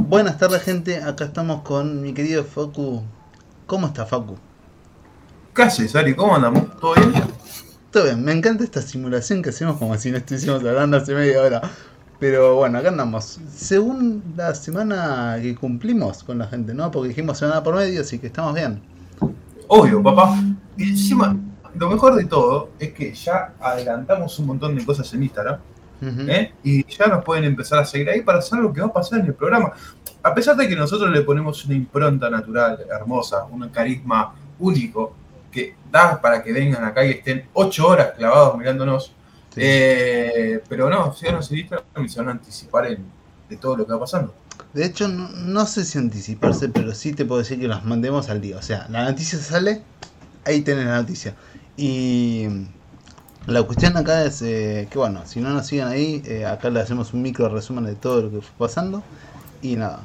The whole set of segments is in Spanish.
Buenas tardes gente, acá estamos con mi querido Facu. ¿Cómo está Facu? ¿Qué haces, Ari? ¿Cómo andamos? ¿Todo bien? Todo bien, me encanta esta simulación que hacemos como si no estuviésemos hablando hace media hora. Pero bueno, acá andamos. Según la semana que cumplimos con la gente, ¿no? Porque dijimos semana por medio, así que estamos bien. Obvio, papá. Y encima, lo mejor de todo es que ya adelantamos un montón de cosas en Instagram. ¿Eh? Y ya nos pueden empezar a seguir ahí para saber lo que va a pasar en el programa. A pesar de que nosotros le ponemos una impronta natural, hermosa, un carisma único, que da para que vengan acá y estén ocho horas clavados mirándonos. Sí. Eh, pero no, síganos en Instagram y se van a anticipar en- de todo lo que va pasando. De hecho, no, no sé si anticiparse, pero sí te puedo decir que las mandemos al día. O sea, la noticia sale, ahí tenés la noticia. Y la cuestión acá es eh, que, bueno, si no nos siguen ahí, eh, acá le hacemos un micro resumen de todo lo que fue pasando. Y nada,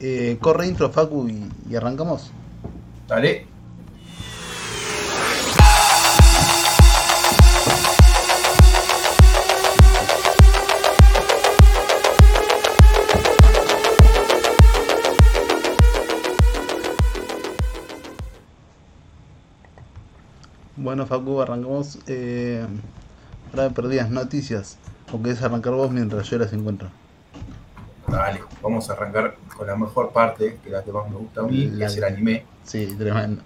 eh, corre intro, Facu, y, y arrancamos. Dale. Bueno, Facu, arrancamos. Eh, ahora me perdí las noticias. ¿O querés arrancar vos mientras yo las encuentro? Dale, vamos a arrancar con la mejor parte, que es la que más me gusta a mí, que es el anime. Sí, tremendo.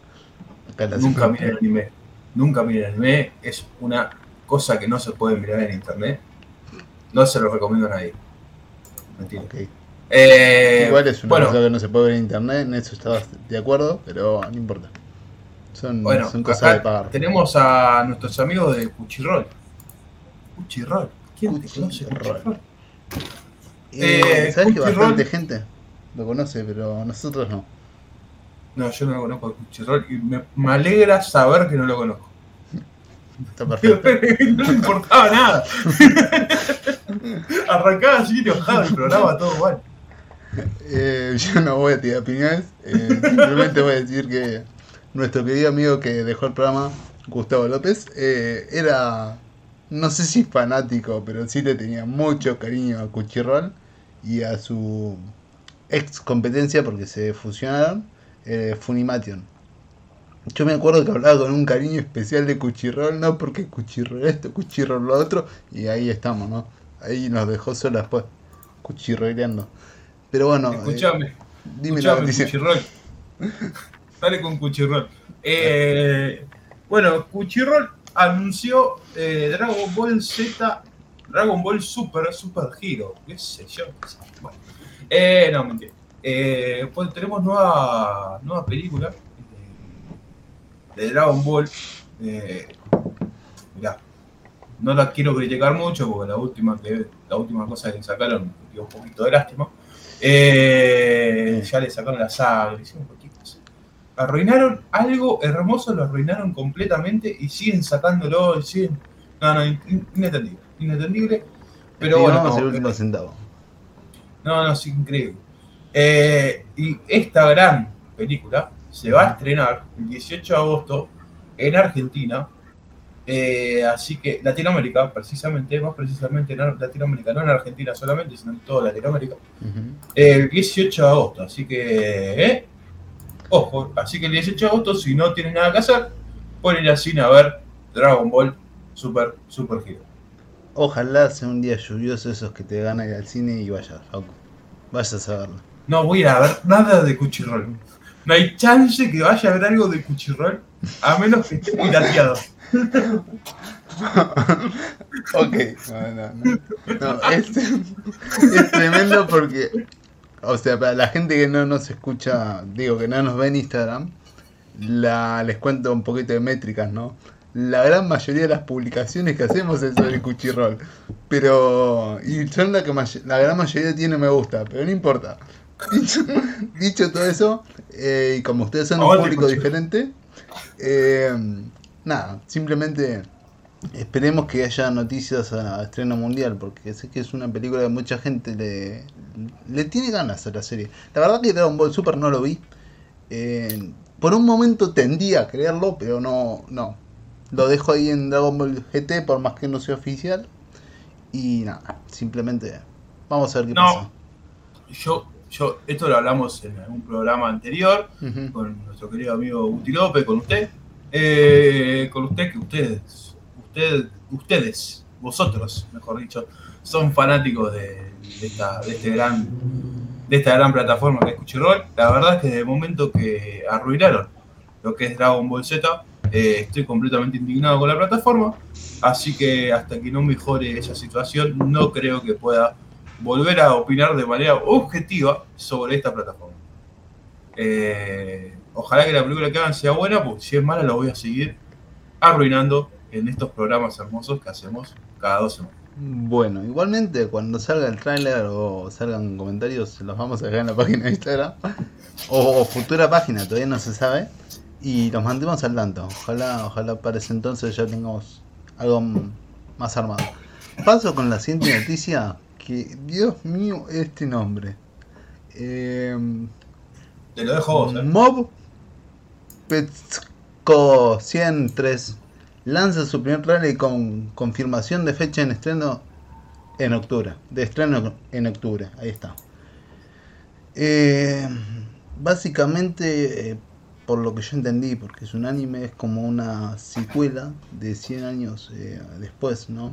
Nunca miren anime. Nunca miren anime. Es una cosa que no se puede mirar en internet. No se lo recomiendo a nadie. Mentira. Ok. Eh, Igual es una bueno, cosa que no se puede ver en internet, en eso estabas de acuerdo, pero no importa. Son, bueno son cosas de pagar. tenemos a nuestros amigos de Cuchirrol. Cuchirrol. ¿Quién te conoce Cuchirrol. Cuchirrol? Eh, eh, ¿Sabes que Crunchyroll- bastante gente lo conoce, pero nosotros no? No, yo no lo conozco Cuchirrol y me, me alegra saber que no lo conozco. Está perfecto. no le importaba nada. Arrancaba así enojado el programa, todo mal. Eh, yo no voy a tirar opiniones, eh, simplemente voy a decir que nuestro querido amigo que dejó el programa, Gustavo López, eh, era, no sé si fanático, pero sí le tenía mucho cariño a Cuchirrol y a su ex competencia porque se fusionaron, eh, Funimation. Yo me acuerdo que hablaba con un cariño especial de Cuchirrol, no porque Cuchirrol esto, Cuchirrol lo otro, y ahí estamos, ¿no? Ahí nos dejó solo después, cuchirroleando. Pero bueno, eh, Escuchame. dime la Escuchame, noticia. Cuchirrol. Dale con Cuchirrol. Eh, bueno, Cuchirrol anunció eh, Dragon Ball Z, Dragon Ball Super, Super Hero. ¿Qué sé yo? Bueno. Eh, no, mentira. Eh, pues tenemos nueva, nueva película de Dragon Ball. Mirá, no la quiero criticar mucho porque la última, que, la última cosa que sacaron dio un poquito de lástima. Ya le sacaron la saga, le hicieron. Arruinaron algo hermoso, lo arruinaron completamente y siguen sacándolo, y siguen. No, no, in- in- inentendible. Inentendible. Pero bueno, no, el último centavo. no, no, es increíble. Eh, y esta gran película se va a estrenar el 18 de agosto en Argentina. Eh, así que Latinoamérica, precisamente, más precisamente en Latinoamérica, no en Argentina solamente, sino en toda Latinoamérica. El 18 de agosto, así que. ¿eh? Ojo, así que el 18 de agosto, si no tienen nada que hacer, pueden ir al cine a ver Dragon Ball Super, Super Hero. Ojalá sea un día lluvioso esos que te ganan ir al cine y vayas, Facu. Vayas a verlo. No voy a ver nada de Cuchirrol. No hay chance que vaya a ver algo de Cuchirrol, a menos que esté pirateado. ok, no, no, no. No, es, es tremendo porque, o sea, para la gente que no nos escucha, digo que no nos ve en Instagram, la, les cuento un poquito de métricas, ¿no? La gran mayoría de las publicaciones que hacemos es sobre Cuchirrol. Pero, y son la que la gran mayoría tiene me gusta, pero no importa. Dicho, dicho todo eso, eh, y como ustedes son un público diferente, eh, nada, simplemente esperemos que haya noticias a estreno mundial, porque sé que es una película que mucha gente le, le tiene ganas a la serie. La verdad que Dragon Ball Super no lo vi. Eh, por un momento tendía a creerlo, pero no, no. Lo dejo ahí en Dragon Ball GT por más que no sea oficial. Y nada, simplemente vamos a ver qué No. pasa. Yo yo, esto lo hablamos en algún programa anterior, con nuestro querido amigo Guti López, con usted, eh, con usted que ustedes, usted, ustedes, vosotros, mejor dicho, son fanáticos de, este esta gran plataforma que es Crunchyroll. La verdad es que desde el momento que arruinaron lo que es Dragon Ball Z, eh, estoy completamente indignado con la plataforma, así que hasta que no mejore esa situación, no creo que pueda volver a opinar de manera objetiva sobre esta plataforma. Eh, ojalá que la película que hagan sea buena, porque si es mala la voy a seguir arruinando en estos programas hermosos que hacemos cada dos semanas. Bueno, igualmente cuando salga el tráiler o salgan comentarios los vamos a dejar en la página de Instagram o, o futura página, todavía no se sabe y los mantemos al tanto. Ojalá, ojalá para ese entonces ya tengamos algo más armado. Paso con la siguiente noticia que Dios mío este nombre. Eh, Te lo dejo vos, ¿eh? Mob Petsko 103 lanza su primer trailer con confirmación de fecha en estreno en octubre. De estreno en octubre, ahí está. Eh, básicamente, eh, por lo que yo entendí, porque es un anime, es como una secuela de 100 años eh, después, ¿no?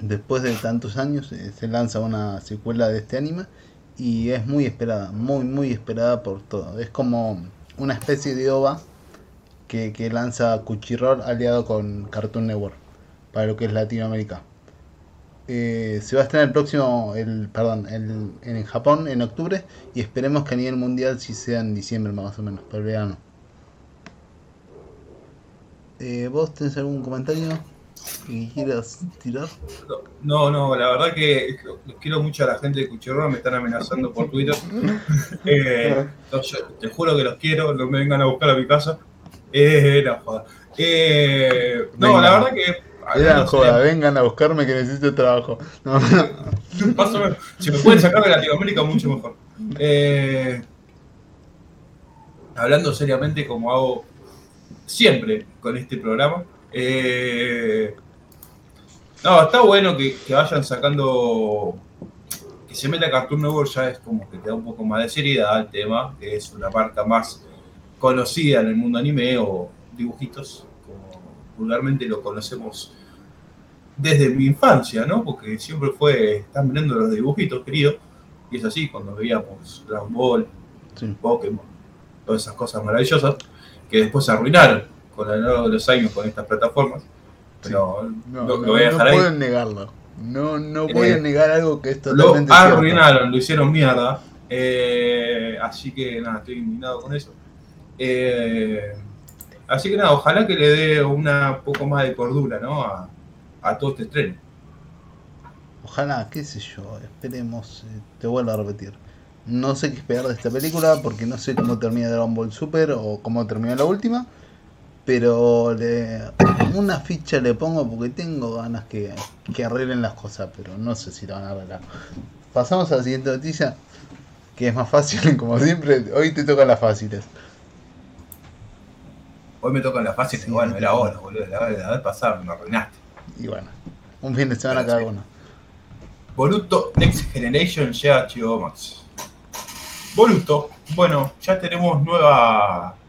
Después de tantos años eh, se lanza una secuela de este anime y es muy esperada, muy muy esperada por todo. Es como una especie de OVA que, que lanza Crunchyroll aliado con Cartoon Network para lo que es Latinoamérica. Eh, se va a estrenar el próximo, el, perdón, el, en Japón en octubre y esperemos que a nivel mundial si sea en diciembre más o menos, para el verano. Eh, ¿Vos tenés algún comentario que quieras tirar? No, no, la verdad que los quiero mucho a la gente de Cuchirroa, me están amenazando por Twitter. Eh, no, yo te juro que los quiero, no me vengan a buscar a mi casa. Eh, no, joda. Eh, no, Venga. la verdad que. Era joda, vengan a buscarme que necesito trabajo. No, Más o menos. Si me pueden sacar de Latinoamérica, mucho mejor. Eh, hablando seriamente, como hago siempre con este programa. eh, no, está bueno que, que vayan sacando. Que se meta Cartoon Network ya es como que te da un poco más de seriedad al tema, que es una marca más conocida en el mundo anime o dibujitos, como vulgarmente lo conocemos desde mi infancia, ¿no? Porque siempre fue, están viendo los dibujitos, querido, y es así cuando veíamos Dragon Ball, sí. Pokémon, todas esas cosas maravillosas, que después se arruinaron con el largo de los años con estas plataformas. Pero No, lo, no, lo voy a no dejar ahí. puedo negarlo. No, no voy a Eh, negar algo que es Lo totalmente cierto. arruinaron, lo hicieron mierda. Eh, así que nada, estoy indignado con eso. Eh, así que nada, ojalá que le dé una poco más de cordura, ¿no? A, todo este estreno. Ojalá, qué sé yo, esperemos, eh, te vuelvo a repetir. No sé qué esperar de esta película porque no sé cómo termina Dragon Ball Super o cómo termina la última. Pero le, una ficha le pongo porque tengo ganas que, que arreglen las cosas, pero no sé si la van a arreglar. Pasamos a la siguiente noticia, que es más fácil, como siempre. Hoy te tocan las fáciles. Hoy me tocan las fáciles, Sí, bueno, era ahora, boludo. La vez pasada me arruinaste. Y bueno, un fin de semana Pero cada sí. uno. Boruto Next Generation llega a HBO Max. Boruto, bueno, ya tenemos nueva.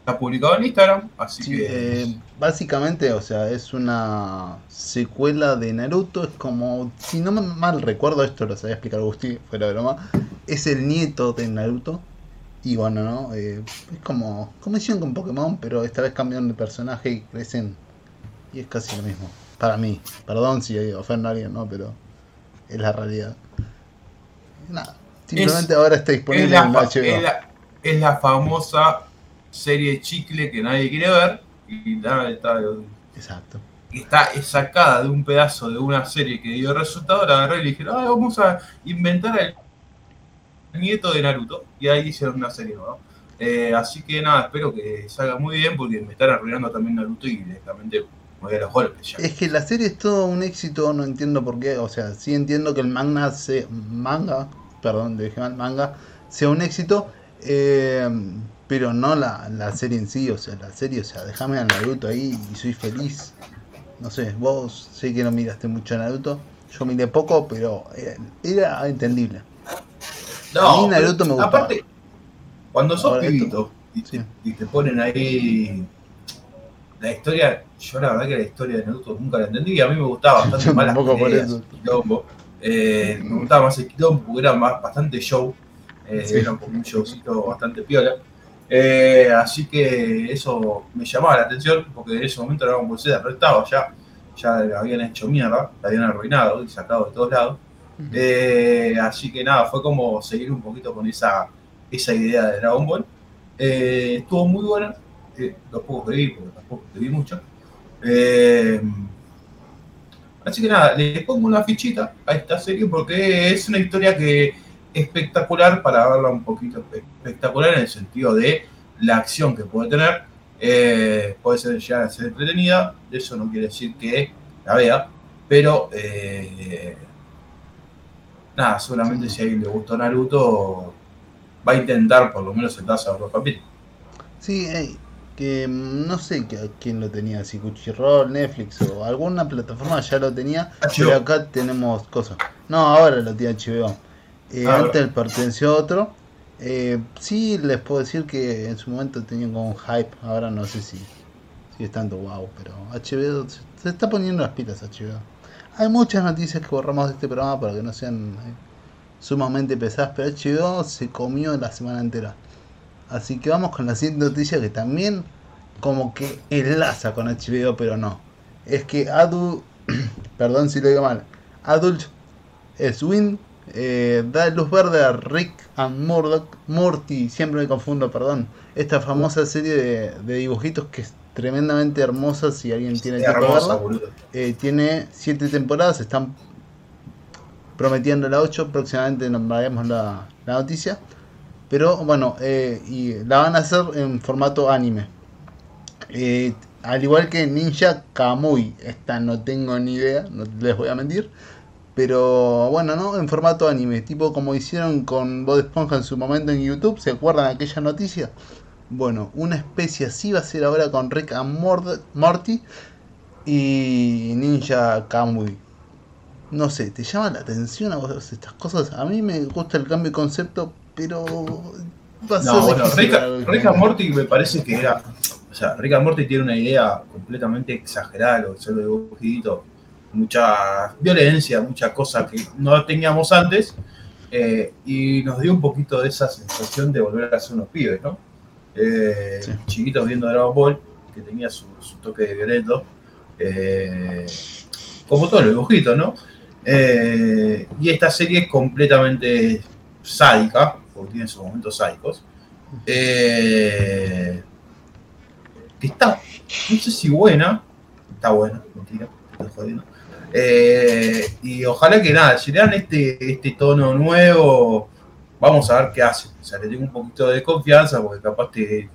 Está publicado en Instagram, así Sí, que. eh, básicamente, o sea, es una secuela de Naruto. Es como, si no mal recuerdo, esto lo sabía explicar Agustín, fuera de broma. Es el nieto de Naruto. Y bueno, ¿no? Eh, es como, como hicieron con Pokémon, pero esta vez cambiaron de personaje y crecen. Y es casi lo mismo. Para mí. Perdón si ofendo a alguien, ¿no? Pero es la realidad. Nada. Simplemente ahora está es, disponible la, en HBO. es la- es la famosa serie chicle que nadie quiere ver y nada, está, Exacto. está sacada de un pedazo de una serie que dio resultado. La agarré y le dijeron, "Ah, vamos a inventar el nieto de Naruto. Y ahí hicieron una serie nueva. Eh, así que nada, espero que salga muy bien porque me están arruinando también Naruto y directamente me voy a los golpes ya. Es que la serie es todo un éxito, no entiendo por qué. O sea, sí entiendo que el manga, se, manga, perdón, dije mal, manga, sea un éxito, eh, pero no la, la serie en sí. O sea, la serie, o sea, déjame a Naruto ahí y soy feliz. No sé, vos sé que no miraste mucho a Naruto. Yo miré poco, pero eh, era entendible. A mí Naruto me gustaba. Aparte, cuando sos pibito y, te ponen ahí la historia, yo la verdad que la historia de Naruto nunca la entendí y a mí me gustaba bastante más las peleas, quilombo. Eh, me gustaba más el quilombo porque era más, bastante show, eh, era un showcito bastante piola. Eh, así que eso me llamaba la atención porque en ese momento Dragon Ball Z no estaba ya, ya la habían hecho mierda, la habían arruinado y sacado de todos lados. Eh, así que nada, fue como seguir un poquito con esa, esa idea de Dragon Ball. Eh, estuvo muy buena, los pocos que porque tampoco te vi mucho. así que nada, le pongo una fichita a esta serie porque es una historia que espectacular para verla un poquito espectacular en el sentido de la acción que puede tener. Eh, puede ser llegar a ser entretenida, eso no quiere decir que la vea, pero eh, nada, solamente si a alguien le gustó Naruto, va a intentar por lo menos sentarse a los capítulos. Sí, que no sé quién lo tenía, si Cuchirroll, Netflix o alguna plataforma ya lo tenía, pero acá tenemos cosas. No, ahora lo tiene HBO. Eh, ah, antes perteneció a otro. Eh, sí, les puedo decir que en su momento tenían como un hype. Ahora no sé si, si es tanto wow, pero HBO se está poniendo las pilas. HBO. Hay muchas noticias que borramos de este programa para que no sean eh, sumamente pesadas, pero HBO se comió la semana entera. Así que vamos con la siguiente noticia que también como que enlaza con HBO, pero no. Es que Adult, perdón si lo digo mal, Adult Swim eh, da luz verde a Rick and Murdoch, Morty, siempre me confundo, perdón. Esta famosa serie de, dibujitos que tremendamente hermosa si alguien tiene tiempo de verla. Eh, tiene siete temporadas, están prometiendo la 8, próximamente nos la, la noticia. Pero bueno, eh, y la van a hacer en formato anime. al igual que Ninja Kamui, esta no tengo ni idea, no les voy a mentir. Pero bueno, ¿no? En formato anime, tipo como hicieron con Bob Esponja en su momento en YouTube, ¿se acuerdan de aquella noticia? Bueno, una especie así va a ser ahora con Rick and Morty y Ninja Kamui. No sé, ¿te llama la atención a vos estas cosas? A mí me gusta el cambio de concepto, pero va a ser no, bueno, Rick, and Morty me parece que era. O sea, Rick and Morty tiene una idea completamente exagerada, lo que solo dibujito mucha violencia, mucha cosa que no teníamos antes, eh, y nos dio un poquito de esa sensación de volver a ser unos pibes, ¿no? Eh, chiquitos viendo Dragon Ball, que tenía su, toque de violento, eh, como todos los dibujitos, ¿no? y esta serie es completamente sádica, porque tiene sus momentos sádicos, que está, no sé si buena, está buena, mentira, estoy jodiendo, eh, y ojalá que nada, si le dan este, este tono nuevo, vamos a ver qué hace. O sea, le tengo un poquito de confianza porque capaz te,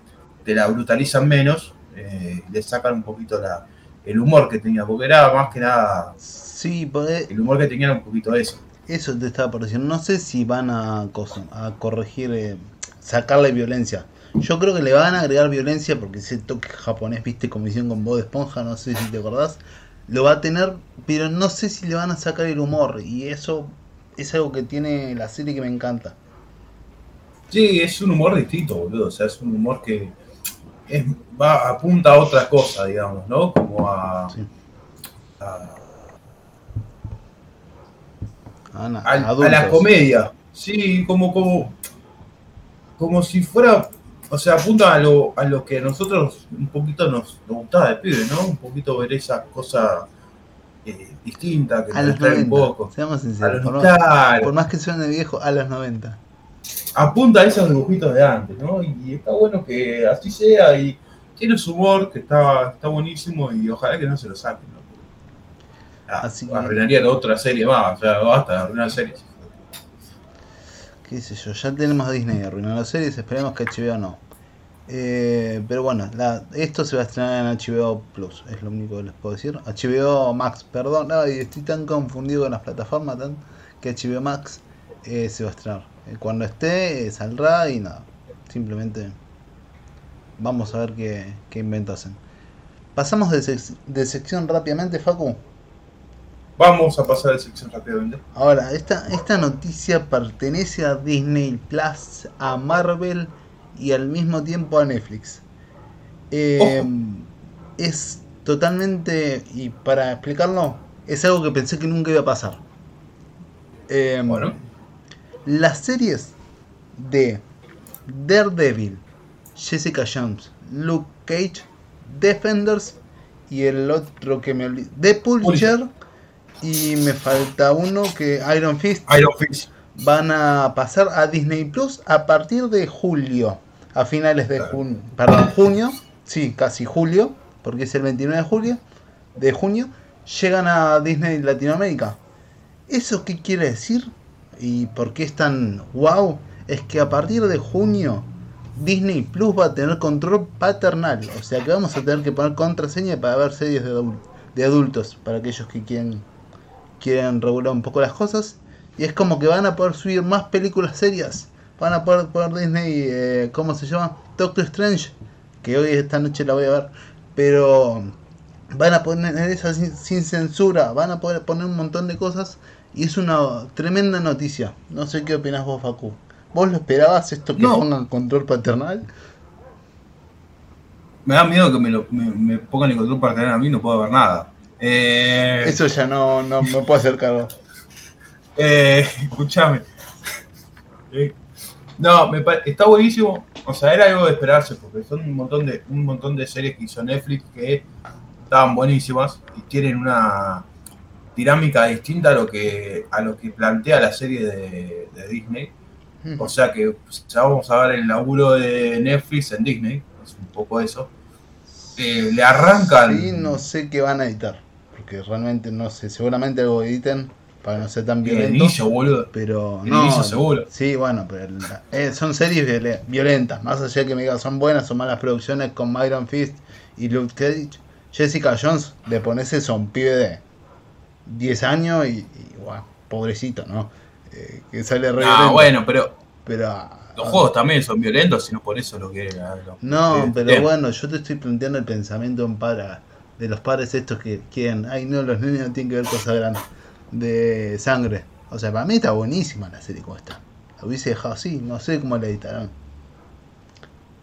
te la brutalizan menos, eh, le sacan un poquito la, el humor que tenía, porque era más que nada. Sí, el humor que tenía era un poquito de eso. Eso te estaba pareciendo. No sé si van a, a corregir, eh, sacarle violencia. Yo creo que le van a agregar violencia porque ese toque japonés, viste, como hicieron con Bob Esponja, no sé si te acordás lo va a tener, pero no sé si le van a sacar el humor. Y eso es algo que tiene la serie que me encanta. Sí, es un humor distinto, boludo. O sea, es un humor que es, va, apunta a otra cosa, digamos, ¿no? Como a. a, a, la comedia. Sí, como, como, como si fuera o sea, apunta a lo, a lo que a nosotros un poquito nos, gustaba de pibe, ¿no? Un poquito ver esa cosa eh, distinta que a nos los un poco. Seamos sinceros, por, más, por, más, que suene viejo, a los 90. Apunta a esos dibujitos de antes, ¿no? Y está bueno que así sea y tiene su humor que está, está buenísimo y ojalá que no se lo saquen, ¿no? Ah, así otra serie más, o sea, basta de arruinar series qué sé yo, ya tenemos a Disney arruinando series, esperemos que HBO no. Eh, pero bueno, esto se va a estrenar en HBO Plus, es lo único que les puedo decir. HBO Max, perdón, estoy tan confundido con las plataformas tan, que HBO Max eh, se va a estrenar. Eh, cuando esté, saldrá y nada. Simplemente vamos a ver qué, qué invento hacen. Pasamos de, de sección rápidamente, Facu. Vamos a pasar la sección rápidamente. Ahora, esta, esta noticia pertenece a Disney Plus, a Marvel y al mismo tiempo a Netflix. Eh, es totalmente, y para explicarlo, es algo que pensé que nunca iba a pasar. Eh, Bueno, Las series de Daredevil, Jessica Jones, Luke Cage, Defenders y el otro que me olvidé, The Punisher y me falta uno que Iron Fist Iron Fist. van a pasar a Disney Plus a partir de julio, a finales de junio, perdón, junio, sí, casi julio, porque es el 29 de julio, de junio, llegan a Disney Latinoamérica. ¿Eso qué quiere decir? ¿Y por qué es tan wow? Es que a partir de junio Disney Plus va a tener control paternal, o sea que vamos a tener que poner contraseña para ver series de, de adultos, para aquellos que quieren, quieren regular un poco las cosas. Y es como que van a poder subir más películas serias. Van a poder poner Disney, eh, ¿cómo se llama? Doctor Strange, que hoy esta noche la voy a ver. Pero van a poner esa sin censura, van a poder poner un montón de cosas. Y es una tremenda noticia. No sé qué opinas vos, Facu. ¿Vos lo esperabas esto que No. pongan control paternal? Me da miedo que me, lo, me, me pongan el control tener a mí, no puedo ver nada. Eh, Eso ya no, no me puedo hacer cargo. Eh, escúchame. Eh, no, me está buenísimo. O sea, era algo de esperarse, porque son un montón de, un montón de series que hizo Netflix que estaban buenísimas y tienen una dinámica distinta a lo que, a lo que plantea la serie de, de Disney. O sea que ya vamos a ver el laburo de Netflix en Disney, es un poco eso. Eh, le arrancan. Sí, no sé qué van a editar. Porque realmente no sé. Seguramente algo editen para no ser tan el violento. inicio, boludo. Pero El no. inicio seguro. Sí, bueno, pero eh, son series viole- violentas. Más allá de que me digan son buenas o malas producciones con Myron Fist y Luke Cage. Jessica Jones, le pones eso a un pibe de 10 años y, y, bueno, pobrecito, ¿no? Eh, que sale re Ah, violento. bueno, pero Pero. ah, Los juegos también son violentos, sino por eso lo que era. lo- No, pero bueno, yo te estoy planteando el pensamiento en para de los padres estos que quieren, ay no, los niños no tienen que ver cosas grandes de sangre. O sea, para mí está buenísima la serie como está. La hubiese dejado así, no sé cómo la editarán.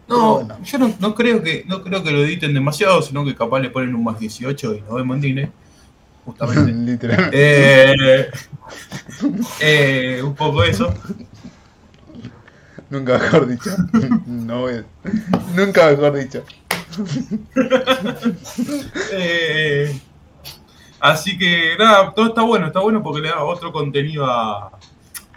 No, bueno. yo no, no creo que no creo que lo editen demasiado, sino que capaz le ponen un más 18 y nos vemos en. Justamente. Literalmente. eh, eh, un poco eso. Nunca mejor dicho. no a- Nunca mejor dicho. Eh, así que nada, todo está bueno, está bueno porque le da otro contenido a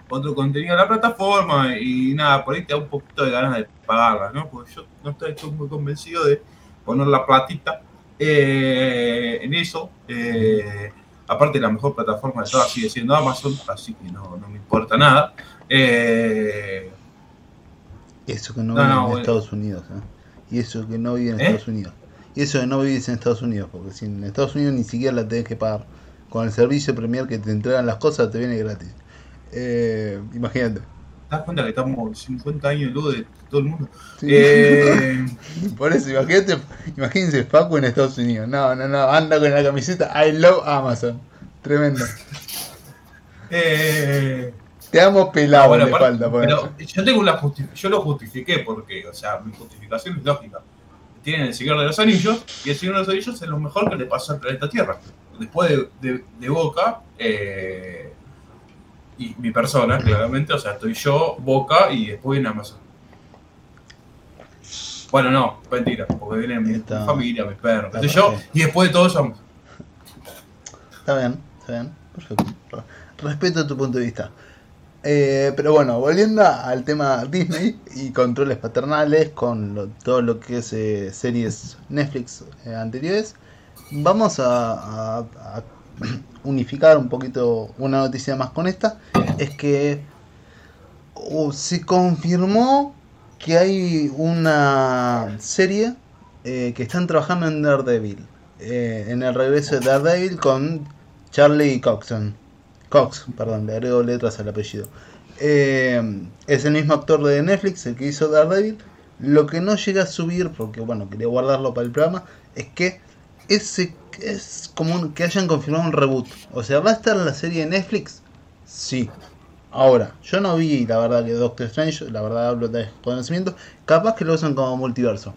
otro contenido a la plataforma y nada, por ahí te da un poquito de ganas de pagarla, ¿no? Porque yo no estoy muy convencido de poner la platita eh, en eso. Eh, aparte la mejor plataforma de todas sigue siendo Amazon, así que no, no me importa nada. Eh, Eso que no, No, vive no, en. Estados Unidos. ¿eh? Y eso que no vive en ¿Eh? Estados Unidos. Y eso que no vivís en Estados Unidos. Porque si en Estados Unidos ni siquiera la tenés que pagar. Con el servicio Premier que te entregan las cosas te viene gratis. Eh, imagínate. ¿Te das cuenta que estamos 50 años luz de todo el mundo? Sí. Eh, Por eso, imagínate, imagínense Facu en Estados Unidos. No, no, no, anda con la camiseta I love Amazon. Tremendo. eh, Te amo pelado, bueno, aparte- falta. por pero eso. yo tengo una yo lo justifiqué porque, o sea, mi justificación es lógica. Tienen el Señor de los Anillos y el Señor de los Anillos es lo mejor que le pasó al planeta Tierra. Después de, de- de Boca eh, y mi persona, claramente, o sea, estoy yo, Boca y después viene Amazon. Bueno, no, mentira, porque viene mi, Está- familia, mis perros, está yo, y después de todo eso Amazon. Está bien, está bien. Perfecto. Respeto tu punto de vista. Eh, pero bueno, volviendo al tema Disney y controles paternales con lo- todo lo que es eh, series Netflix eh, anteriores, vamos a, a- a unificar un poquito una noticia más con esta. Es que se confirmó que hay una serie eh, que están trabajando en Daredevil. eh, en el regreso de Daredevil con Charlie Coxon. Cox, perdón, le agrego letras al apellido. Eh, es el mismo actor de Netflix, el que hizo Daredevil. Lo que no llega a subir, porque bueno, quería guardarlo para el programa, es que ese es como que hayan confirmado un reboot. O sea, ¿va a estar la serie de Netflix? Sí. Ahora, yo no vi la verdad que Doctor Strange, la verdad hablo de conocimiento. Capaz que lo usan como multiverso.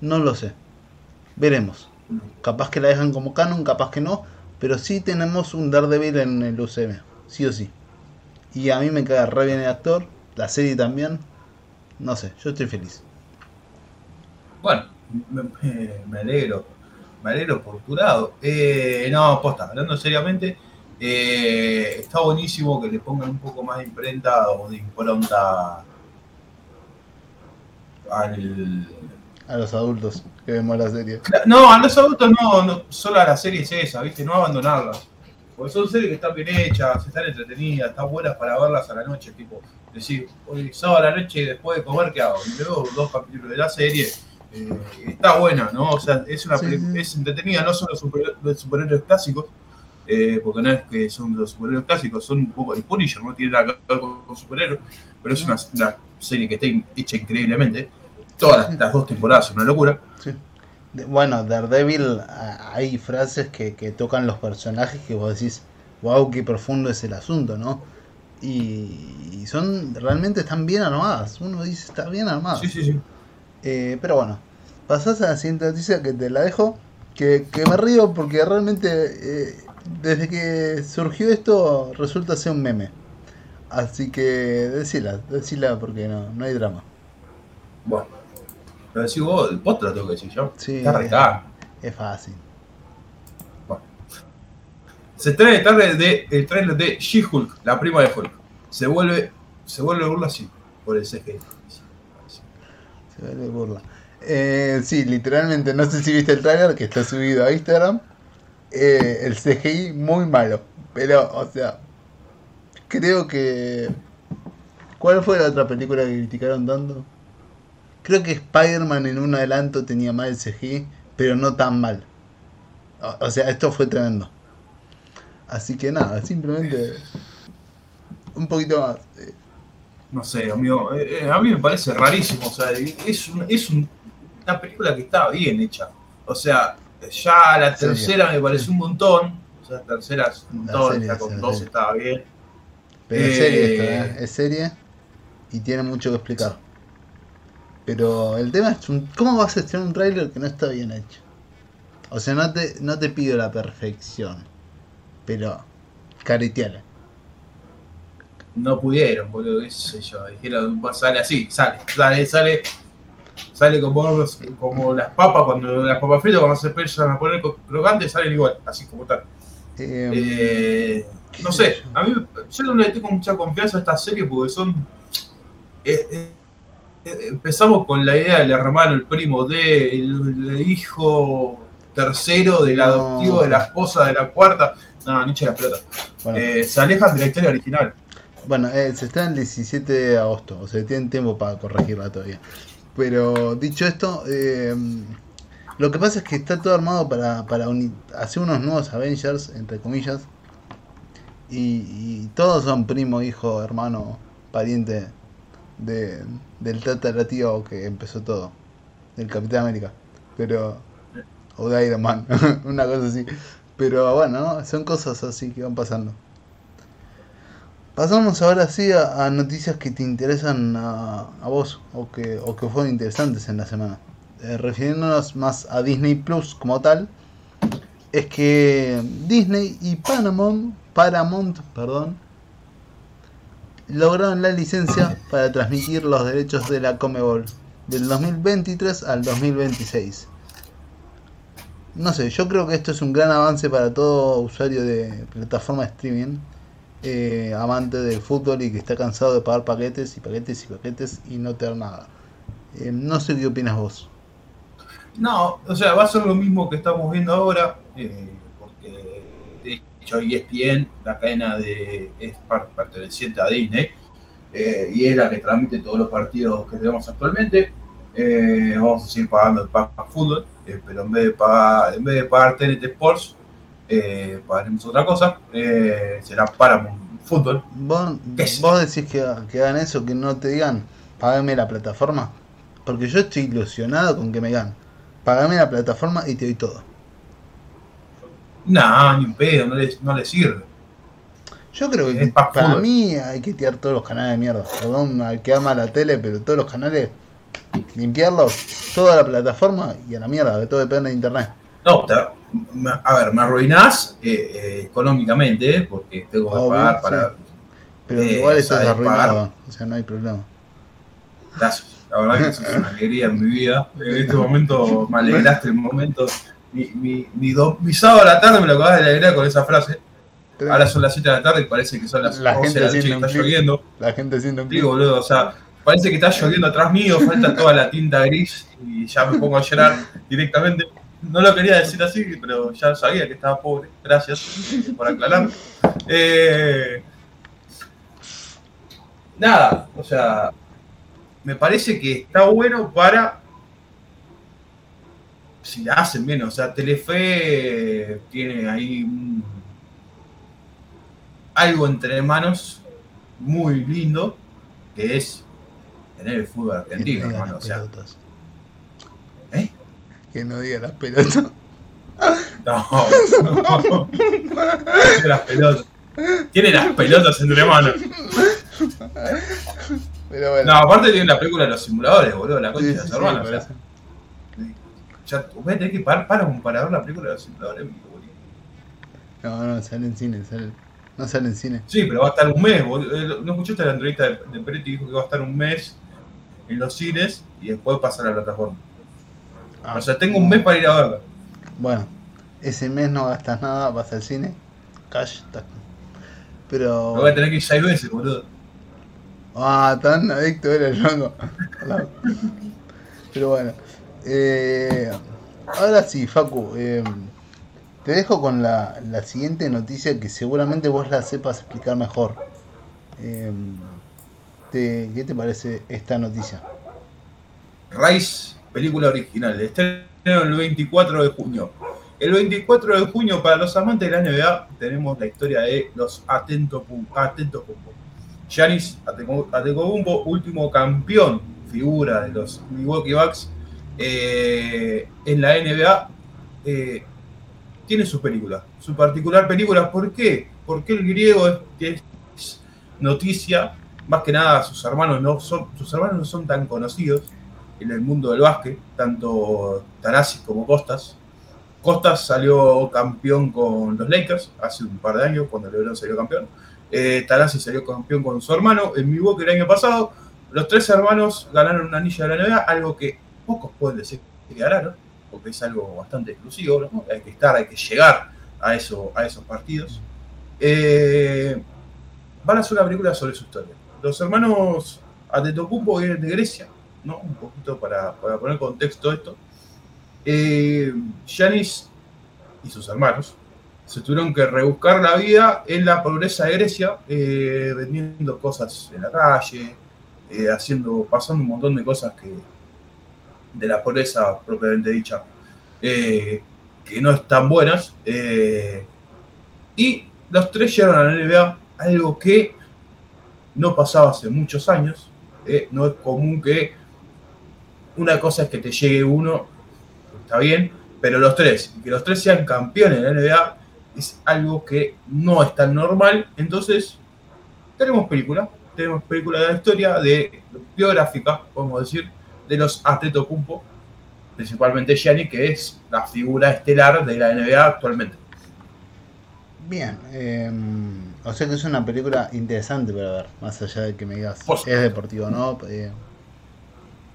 No lo sé. Veremos. Capaz que la dejan como canon, capaz que no. Pero sí tenemos un Daredevil en el UCM. Sí o sí. Y a mí me queda re bien el actor. La serie también. No sé, yo estoy feliz. Bueno, me alegro. Me alegro por tu lado. Eh, no, posta, hablando seriamente, eh, está buenísimo que le pongan un poco más de imprenta o de impronta al, A los adultos que vemos la serie. No, a los adultos no, no, solo a la serie es esa, ¿viste? No abandonarlas. Porque son series que están bien hechas, están entretenidas, están buenas para verlas a la noche, tipo, decir, hoy sábado a la noche después de comer, ¿qué hago? Y veo dos capítulos de la serie, eh, está buena, ¿no? O sea, es una Sí, peli- sí. es entretenida, no son los, super- los superhéroes clásicos, eh, porque no es que son los superhéroes clásicos, son un poco el Punisher, no tiene nada que ver con, con superhéroes, pero es una, una serie que está hecha increíblemente. Todas las, las dos temporadas son una locura. Sí. De- Bueno, Daredevil, a- hay frases que, que tocan los personajes que vos decís, wow, qué profundo es el asunto, ¿no? Y, y son, realmente están bien armadas. Uno dice, está bien armada. Sí, sí, sí. Eh, pero bueno, pasás a la siguiente noticia que te la dejo. Que, que me río porque realmente eh, desde que surgió esto resulta ser un meme. Así que decila, decila porque no, no hay drama. Bueno. Pero decís vos, te lo tengo que decir yo. Sí. Está. Es fácil. Se trae el trailer de, el trailer de She-Hulk, la prima de Hulk. Se vuelve, se vuelve burla así, por el CGI. De. Eh, sí, literalmente, no sé si viste el trailer que está subido a Instagram. Eh, el CGI muy malo. Pero, o sea, creo que... ¿Cuál fue la otra película que criticaron tanto? Creo que Spider-Man en un adelanto tenía mal el CGI, pero no tan mal. O, o sea, esto fue tremendo. Así que nada, simplemente un poquito más. Eh, No sé, amigo, eh, eh, a mí me parece rarísimo. O sea, es, un- es un- una película que está bien hecha. O sea, ya la Serio. tercera me parece un montón. O sea, la tercera es un montón, serie, con dos estaba bien. Pero es Eh, serie esta, ¿eh? es serie y tiene mucho que explicar. Pero el tema es, un- ¿cómo vas a estrenar un tráiler que no está bien hecho? O sea, no te, no te pido la perfección, pero careteala. No pudieron, boludo, qué sé yo. Dijeron, "Va, sale así, sale, sale, sale, sale como, como las papas, cuando las papas fritas cuando se empiezan a poner crocantes salen igual, así como tal. Eh, Eh, no sé a mí yo no le tengo mucha confianza a esta serie porque son. eh, empezamos con la idea del hermano, el primo de, el, el hijo tercero del No. adoptivo de la esposa de la cuarta. No, ni echa la pelota. bueno, se alejan de la historia original. Bueno eh, se está el 17 de agosto, o sea, tienen tiempo para corregirla todavía. Pero dicho esto, eh, lo que pasa es que está todo armado para, para hacer unos nuevos Avengers, entre comillas. Y, y todos son primo, hijo, hermano, pariente de, del tataratío que empezó todo, del Capitán América. Pero, o de Iron Man, una cosa así. Pero bueno, ¿no? son cosas así que van pasando. Pasamos ahora sí a, noticias que te interesan a, a vos o que, o que fueron interesantes en la semana. Eh, refiriéndonos más a Disney Plus como tal, es que Disney y Paramount, Paramount perdón, lograron la licencia para transmitir los derechos de la Comebol del 2023 al 2026. No sé, yo creo que esto es un gran avance para todo usuario de plataforma de streaming eh, amante del fútbol y que está cansado de pagar paquetes y paquetes y paquetes y no tener nada. Eh, no sé qué opinas vos. No, o sea, va a ser lo mismo que estamos viendo ahora, eh, porque de hecho ESPN, la cadena de es perteneciente a Disney, eh, y es la que transmite todos los partidos que tenemos actualmente. Vamos a seguir pagando el pack fútbol, pero en vez de pagar, en vez de pagar TNT Sports, eh, pagaremos otra cosa, eh, será Paramount Fútbol. ¿Vos, vos decís que, que hagan eso, que no te digan, pagame la plataforma? Porque yo estoy ilusionado con que me digan, pagame la plataforma y te doy todo. No, ni un pedo, no le, no le sirve. Yo creo que para fútbol. mí hay que tirar todos los canales de mierda. Perdón al que ama la tele, pero todos los canales, limpiarlos, toda la plataforma y a la mierda, que todo depende de internet. No, a ver, me arruinás eh, eh, económicamente, eh, porque tengo que Obvio, pagar sí. para. Pero Eh, igual estás arruinado, o sea, no hay problema. La verdad que eso es una alegría en mi vida. En este momento me alegraste el momento. Mi, mi, mi, do- mi sábado a la tarde me lo acabas de alegrar con esa frase. Ahora son las 7 de la tarde y parece que son las La 11 gente de la noche y está lloviendo. La gente haciendo un Digo, clic. boludo, o sea, parece que está lloviendo atrás mío, falta toda la tinta gris y ya me pongo a llorar directamente. No lo quería decir así, pero ya sabía que estaba pobre. Gracias por aclarar. Eh, nada, o sea, me parece que está bueno para si la hacen bien. O sea, Telefe tiene ahí un- algo entre manos muy lindo que es tener el fútbol argentino, hermano. O sea, pelotas. Que no diga las pelotas. No, no. Tiene las pelotas. Tiene las pelotas entre manos. Pero bueno. No, aparte tiene la película de los simuladores, boludo, la concha Sí, de sí, las sí, hermanas. por o sea, eso. ya, voy a tener que parar para, para ver la película de los simuladores. boludo. No, no, sale en cine, sale. No sale en cine. Sí, pero va a estar un mes. boludo. Eh, ¿No escuchaste la entrevista de, de Peretti? Dijo que va a estar un mes en los cines y después pasar a la plataforma. Ah, O sea, tengo un mes para ir a verla. Bueno, ese mes no gastas nada, vas al cine, cash, tac. Pero. Me voy a tener que ir seis veces, boludo. Ah, tan adicto era el rango. Pero bueno. Eh, ahora sí, Facu. eh, te dejo con la, la siguiente noticia que seguramente vos la sepas explicar mejor. Eh, te- ¿Qué te parece esta noticia? Rise, película original. Estreno el 24 de junio. El 24 de junio, para los amantes de la NBA, tenemos la historia de los Atento Atentocumpo. Giannis Antetokounmpo, último campeón, figura de los Milwaukee Bucks eh, en la NBA, eh, tiene su película, su particular película. ¿Por qué? Porque el griego es, es noticia, más que nada sus hermanos no son, sus hermanos no son tan conocidos en el mundo del básquet, tanto Tanasis como Costas. Costas salió campeón con los Lakers hace un par de años, cuando LeBron salió campeón. Eh, salió campeón con su hermano en Milwaukee el año pasado. Los tres hermanos ganaron un anillo de la NBA, algo que pocos pueden decir que ganaron, porque es algo bastante exclusivo. Hay que estar, hay que llegar a, eso, a esos partidos. Eh, van a hacer una película sobre su historia. Los hermanos Antetokounmpo vienen de Grecia, ¿no? Un poquito para, para poner contexto esto. Eh, Giannis y sus hermanos se tuvieron que rebuscar la vida en la pobreza de Grecia, eh, vendiendo cosas en la calle, eh, haciendo, pasando un montón de cosas que de la pobreza propiamente dicha, eh, que no están buenas. eh, y los tres llegaron a la NBA, algo que no pasaba hace muchos años. eh, no es común que una cosa es que te llegue uno, está bien, pero los tres, y que los tres sean campeones de la NBA, es algo que no es tan normal. Entonces, tenemos película, tenemos película de la historia, de biográfica, podemos decir, de los Antetokounmpo, principalmente Gianni, que es la figura estelar de la NBA actualmente. Bien, eh, o sea que es una película interesante para ver, más allá de que me digas Por es deportivo, ¿no? Eh,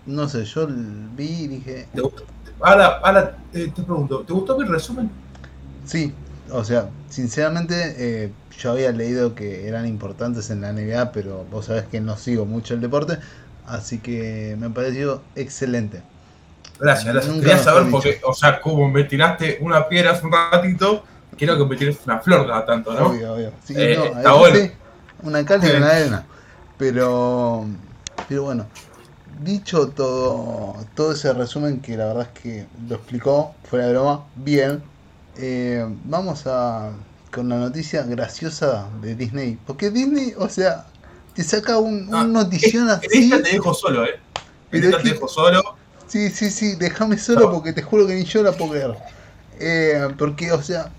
no sé, yo vi y dije, ¿Te gustó? Ahora, ahora eh, te pregunto, ¿te gustó mi resumen? sí, o sea, sinceramente eh, yo había leído que eran importantes en la NBA, pero vos sabés que no sigo mucho el deporte, así que me pareció excelente. Gracias, gracias. Nunca Quería saber dicho. porque, o sea, como me tiraste una piedra hace un ratito, quiero que me tires una flor cada tanto, ¿no? Obvio, obvio. Sí, Eh, no, está bueno. sí, una cal y una arena. Pero, pero bueno, dicho todo, todo ese resumen que la verdad es que lo explicó, fuera de broma, bien, eh, vamos a con la noticia graciosa de Disney. Porque Disney, o sea, te saca un, Ah, un notición así. esta te dejo solo, ¿eh? En Pero esta es te dejo solo. Sí, sí, sí, déjame solo No. porque te juro que ni yo la puedo creer. Eh, porque, o sea,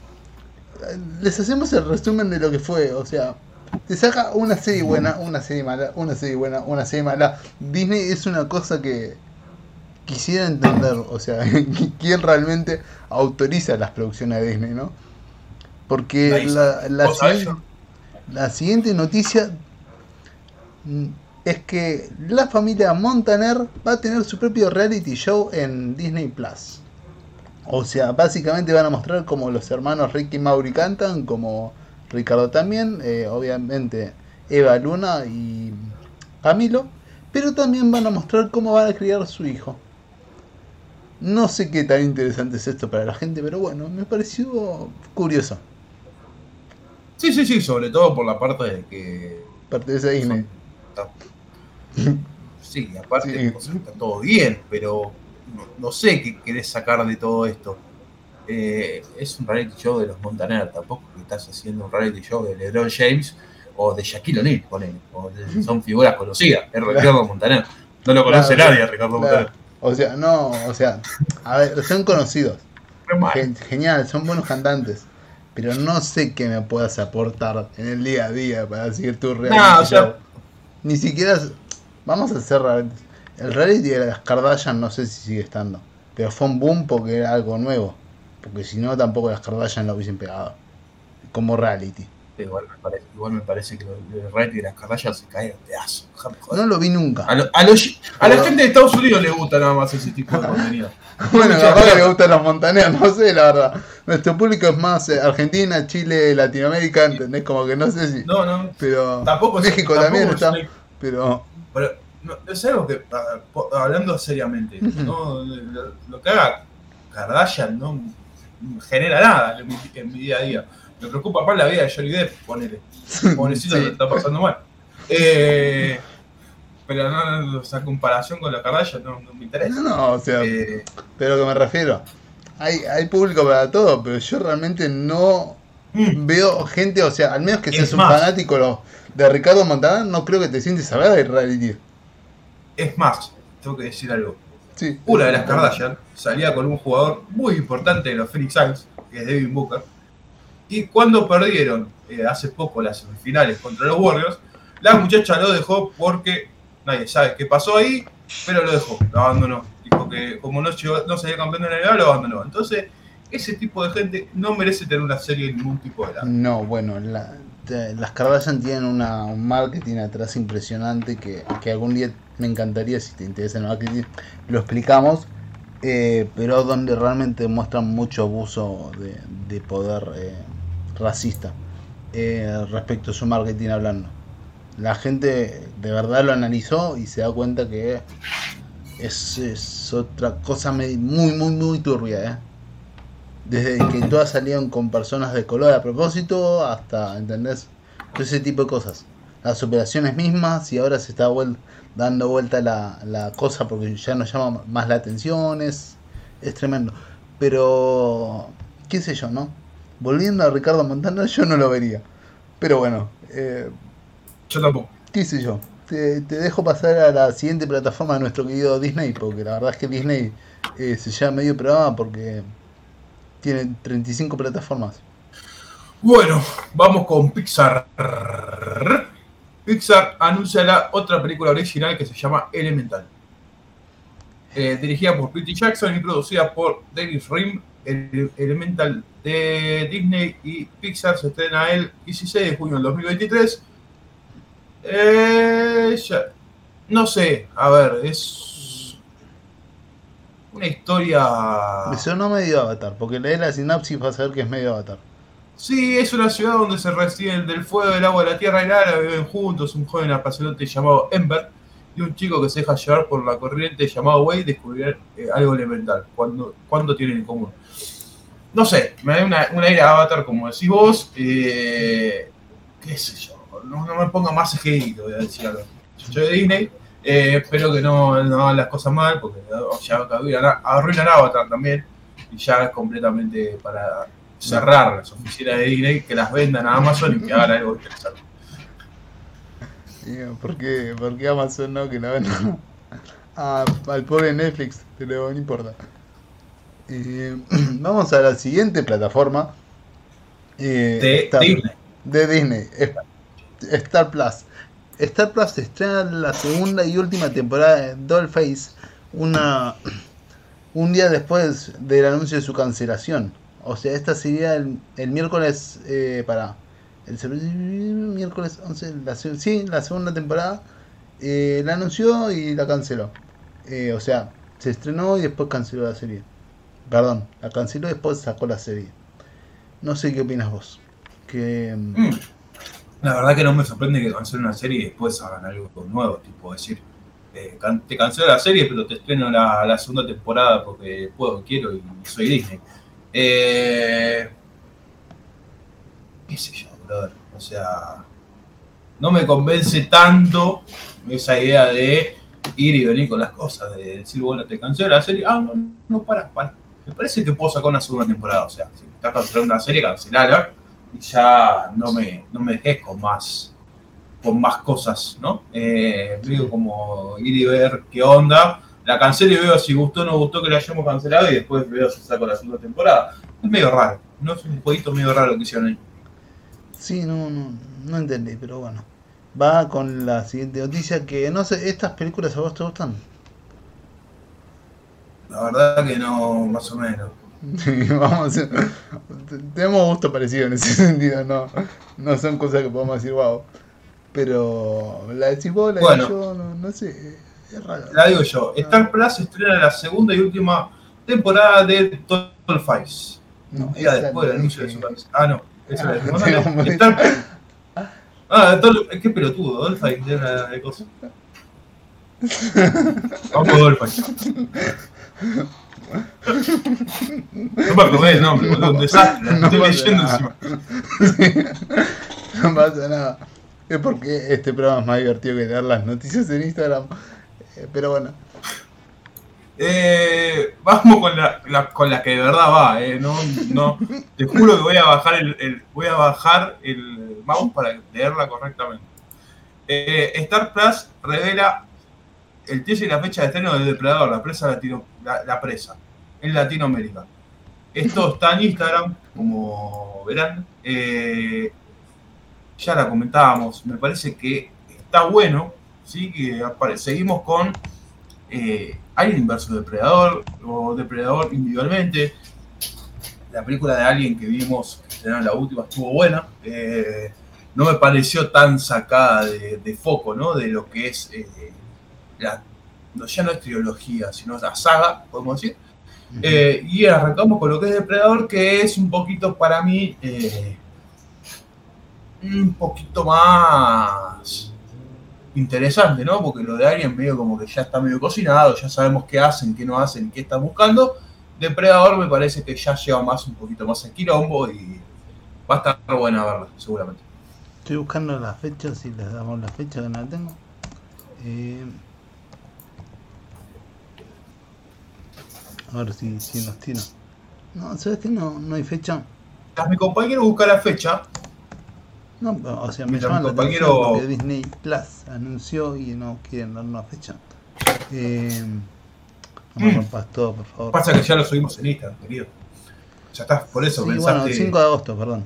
les hacemos el resumen de lo que fue, o sea, te saca una serie buena, una serie mala, una serie buena, una serie mala. Disney es una cosa que quisiera entender, o sea, quién realmente autoriza las producciones de Disney, ¿no? Porque la, la, siguiente, la siguiente noticia es que la familia Montaner va a tener su propio reality show en Disney Plus. O sea, básicamente van a mostrar como los hermanos Ricky y Mauri cantan, como Ricardo también, eh, obviamente Eva Luna y Camilo, pero también van a mostrar cómo van a criar a su hijo. No sé qué tan interesante es esto para la gente, pero bueno, me pareció curioso. Sí, sí, sí, sobre todo por la parte de que. Parte de esa Disney. Sí, aparte está todo bien, pero no, sé qué querés sacar de todo esto. Eh, es un reality show de los Montaner, tampoco que estás haciendo un reality show de LeBron James o de Shaquille O'Neal, son figuras conocidas, es Ricardo Montaner. No lo conoce nadie, Ricardo Montaner. O sea, no, o sea, a ver, son conocidos. Genial, son buenos cantantes. Pero no sé qué me puedas aportar en el día a día para seguir tu reality Ni siquiera. Vamos a hacer El reality de las Kardashian no sé si sigue estando. Pero fue un boom porque era algo nuevo. Porque si no, tampoco las Kardashian lo hubiesen pegado. Como reality. Igual me parece, igual me parece que el reality de las Kardashian se cae en pedazos. No lo vi nunca. A, a, la gente de Estados Unidos le gusta nada más ese tipo de contenido. bueno, capaz que le gustan los montaneros, no sé, la verdad. Nuestro público es más eh, Argentina, Chile, Latinoamérica, ¿entendés? Como que no sé si. No, no. Pero. Tampoco México también está. Pero. pero no, es algo que, hablando seriamente, no, lo, que haga Kardashian no genera nada en mi día a día. Me preocupa más la vida de Johnny Depp, ponele. Pobrecito sí. está pasando mal. Eh, pero no, esa comparación con la Kardashian no, me interesa. No, no, o sea, eh, pero que me refiero. Hay, hay público para todo, pero yo realmente no mm. veo gente, o sea, al menos que seas un fanático de Ricardo Montaner, no creo que te sientes a ver de reality. Es más, tengo que decir algo. Sí, Una de las Kardashian salía con un jugador muy importante de los Phoenix Suns, que es Devin Booker y cuando perdieron eh, hace poco las semifinales contra los Warriors, la muchacha lo dejó porque nadie sabe qué pasó ahí, pero lo dejó, lo abandonó. Dijo que como no, no salía campeón de la NBA, lo abandonó. Entonces, ese tipo de gente no merece tener una serie de ningún tipo de lado. No, bueno, las Kardashian tienen una, un marketing atrás impresionante que, que, algún día me encantaría, si te interesa el marketing, lo explicamos. Eh, pero donde realmente muestran mucho abuso de, poder eh, racista eh, respecto a su marketing hablando. La gente de verdad lo analizó y se da cuenta que es, otra cosa muy, muy, muy turbia. ¿eh? Desde que todas salieron con personas de color a propósito hasta, ¿entendés? ese tipo de cosas. Las operaciones mismas y ahora se está dando vuelta la, la cosa porque ya no llama más la atención, es, es tremendo. Pero, qué sé yo, ¿no? volviendo a Ricardo Montana, yo no lo vería. Pero bueno. Eh, yo tampoco. ¿Qué sé yo? Te, dejo pasar a la siguiente plataforma de nuestro querido Disney, porque la verdad es que Disney eh, se llama medio programa porque tiene 35 plataformas. Bueno, vamos con Pixar. Pixar anuncia la otra película original que se llama Elemental. Eh, dirigida por Peter Jackson y producida por David Rim el Elemental de Disney y Pixar se estrena el 16 de junio del 2023. Eh, no sé, a ver, es una historia. Eso no medio avatar, porque leer la sinapsis va a saber que es medio avatar. Sí, es una ciudad donde se reciben del fuego, del agua, de la tierra y el aire, viven juntos un joven apasionante llamado Ember y un chico que se deja llevar por la corriente llamado Way descubrir eh, algo elemental. cuando ¿Cuándo tienen en común? no sé, me da una, una aire Avatar, como decís vos. Eh, qué sé yo, no, me ponga más CGI, voy a decir algo. Yo soy de Disney, eh, espero que no, hagan las cosas mal, porque ya arruinan, Avatar también, y ya es completamente para cerrar las oficinas de Disney, que las vendan a Amazon y que hagan algo interesante. ¿Por qué, ¿Por qué Amazon no? Que la vendan al pobre Netflix, pero no importa. Eh, vamos a la siguiente plataforma Eh, De Star, Disney. de Disney. Star Plus. Star Plus estrena la segunda y última temporada de Dollface una, un día después del anuncio de su cancelación. O sea, esta sería el, el miércoles eh, para el miércoles 11, la, sí, la segunda temporada. eh, la anunció y la canceló. Eh, o sea, se estrenó y después canceló la serie. Perdón, la canceló y después sacó la serie. No sé qué opinas vos. Que Mm. La verdad que no me sorprende que cancelen una serie y después hagan algo nuevo, tipo decir, eh, can- te cancelo la serie, pero te estreno la, la segunda temporada porque puedo, quiero y soy Disney. Eh, qué sé yo. O sea, no me convence tanto esa idea de ir y venir con las cosas, de decir, bueno, te cancelo la serie, ah, no, no, para, para. Me parece que puedo sacar una segunda temporada, o sea, si estás cancelando una serie, cancelala y ya no me, no me dejes con más con más cosas, ¿no? Eh, digo como ir y ver qué onda. La cancelo y veo si gustó o no gustó que la hayamos cancelado y después veo si saco la segunda temporada. Es medio raro, ¿no? Es un jueguito medio raro que hicieron ahí. sí, no, no, no entendí, pero bueno. Va con la siguiente noticia que no sé, ¿estas películas a vos te gustan? La verdad que no, más o menos. Vamos a tenemos gusto parecido en ese sentido, no, no son cosas que podemos decir wow. Pero la decís vos, la Bueno. digo yo, no, no sé. La digo yo, Star Plus estrena la segunda y última temporada de Total Fice. No, esa después del anuncio de dije. su canción. Ah, no. Eso Ah, es. sí, hombre. Star... Ah, qué pelotudo, Dolphin de una de cosas. Vamos Dolphin. No me acordé el nombre, boludo, un desastre. No Estoy leyendo nada. encima. No pasa nada. Es porque este programa es más divertido que leer las noticias en Instagram. Eh, Pero bueno, Eh, vamos con la, con la que de verdad va, eh. No, no, te juro que voy a bajar el, voy a bajar el mouse para leerla correctamente. Eh, Star Plus revela el teaser y la fecha de estreno de Depredador, la presa latino, la, presa, en Latinoamérica. Esto está en Instagram, como verán. Ya la comentábamos, me parece que está bueno, ¿sí? que apare- seguimos con eh, Alien versus Depredador o Depredador individualmente. La película de Alien que vimos, que estrenaron la última, estuvo buena. Eh, no me pareció tan sacada de, de foco, ¿no? De lo que es eh, la, no, ya no es trilogía, sino la saga, podemos decir. Eh, y arrancamos con lo que es Depredador, que es un poquito para mí, eh, un poquito más interesante, ¿no? Porque lo de Alien medio como que ya está medio cocinado, ya sabemos qué hacen, qué no hacen, qué están buscando. Depredador me parece que ya lleva más un poquito más en quilombo y va a estar buena verla, seguramente. estoy buscando las fechas y les damos las fechas que no la tengo. Eh, a ver si, si nos tira. No, ¿sabes qué? No, no hay fecha. Mi compañero busca la fecha, No, o sea, me llaman mi la compañero- atención Disney Plus anunció y no quieren dar una fecha. Eh, no me Mm. rompas todo, por favor. pasa que ya lo subimos en Instagram, querido. Ya estás, por eso Sí, bueno, el 5 de agosto, perdón.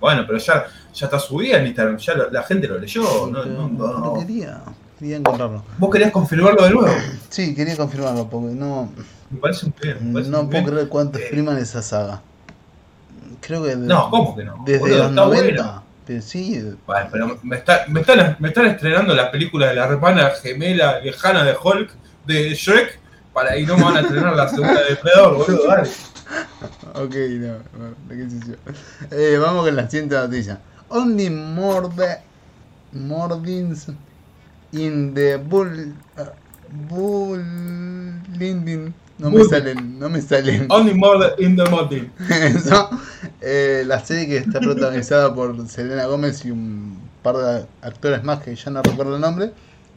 Bueno, pero ya, ya está subida en Instagram, ya la, la gente lo leyó. Sí, no, no, quería, quería encontrarlo. ¿Vos querías confirmarlo de nuevo? Sí, quería confirmarlo porque no, Me parece un bien. me parece no puedo bien. creer cuánto Eh, expriman esa saga. Creo que No, ¿cómo que no? desde Boludo, los está 90. buena. Pero sí, Bueno, pero me, está- me están, me están estrenando la película de la hermana gemela lejana de Hulk, de Shrek, para, y no me van a estrenar la segunda de Depredador, boludo, dale. ok, no, no, qué sé yo. Eh, vamos con la siguiente noticia. Only morde, mordins in the bull, uh, bull No me salen, no me salen. Only Murder in the Mountain. Eso. Eh, la serie que está protagonizada por Selena Gómez y un par de actores más que ya no recuerdo el nombre,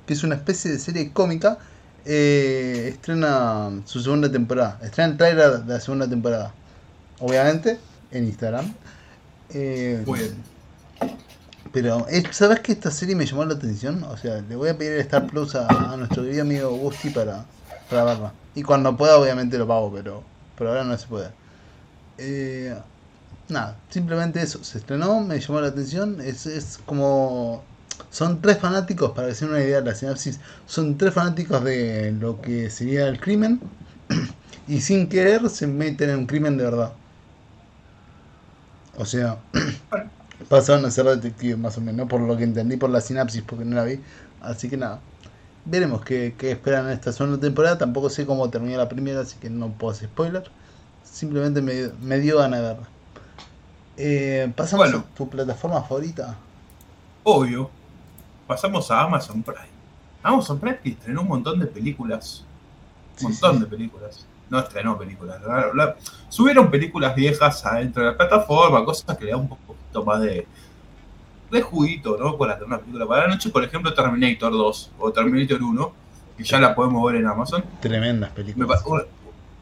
que es una especie de serie cómica, eh, estrena su segunda temporada. Estrena el trailer de la segunda temporada. Obviamente, en Instagram. Eh, pero, eh, ¿sabes que esta serie me llamó la atención? O sea, le voy a pedir el Star Plus a, a nuestro querido amigo Gusti para, para. Y cuando pueda, obviamente lo pago, pero por ahora no se puede. Eh, nada, simplemente eso. Se estrenó, me llamó la atención. Es, es como. Son tres fanáticos, para den una idea de la sinapsis, son tres fanáticos de lo que sería el crimen. Y sin querer se meten en un crimen de verdad. O sea, pasaron a ser detectives más o menos, por lo que entendí por la sinapsis, porque no la vi. Así que nada, veremos qué, qué esperan en esta segunda temporada. Tampoco sé cómo terminó la primera, así que no puedo hacer spoiler. Simplemente me, me dio ganas de verla. Eh, Pasamos Bueno. a tu plataforma favorita. Obvio. Pasamos a Amazon Prime. Amazon Prime que estrenó un montón de películas. Sí, Un montón sí. de películas. No estrenó películas. la- la- subieron películas viejas adentro de la plataforma, cosas que le dan un poquito más de, de juguito, ¿no? Para tener una película para la noche. Por ejemplo, Terminator 2 o Terminator 1, que ya la podemos ver en Amazon. Tremendas Me películas. pa- una-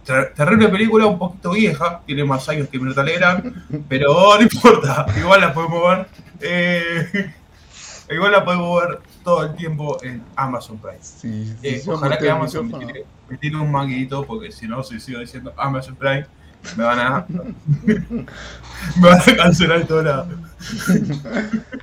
ter- terrible película, un poquito vieja, tiene más años que Mirta Legrand, pero no importa, igual la podemos ver. eh, igual la podemos ver todo el tiempo en Amazon Prime. Sí, sí, Eh, ojalá que Amazon me tire, me tire un manguito, porque si no, si sigo diciendo Amazon Prime, me van a. me van a cancelar todo lado.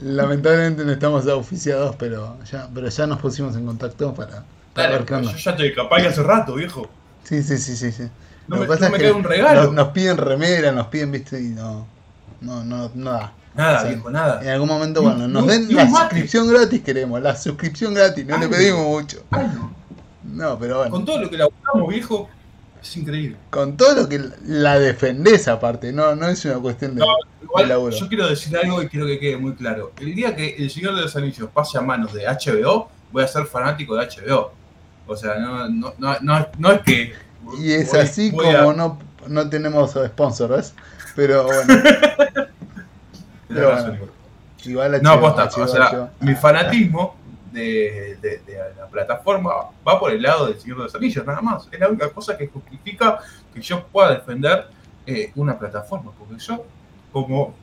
Lamentablemente no estamos oficiados, pero ya, pero ya nos pusimos en contacto para, para Dale, ver qué yo ya estoy de campaña hace rato, viejo. Sí, sí, sí, sí, sí. No Lo me, pasa no me es que queda un regalo. Nos, nos piden remera, nos piden, viste, y no, no, no, no da. Nada, Sí. viejo, nada. En algún momento, bueno, nos den la mate. suscripción gratis queremos, la suscripción gratis, no le pedimos mucho. Ay, no. No, pero bueno, Con todo lo que laburamos, viejo, es increíble. con todo lo que la defendés aparte, no, no es una cuestión de... No, Igual, laburo. yo quiero decir algo y quiero que quede muy claro. El día que El Señor de los Anillos pase a manos de HBO, voy a ser fanático de HBO. O sea, no, no, no, no, es que. Y es voy- así voy como a- no, no tenemos sponsor, ¿ves? Pero bueno, pero bueno. igual. No, posta, HBO, o sea, HBO. mi fanatismo de, la plataforma va por el lado del Señor de los Anillos, nada más. Es la única cosa que justifica que yo pueda defender eh, una plataforma. Porque yo, como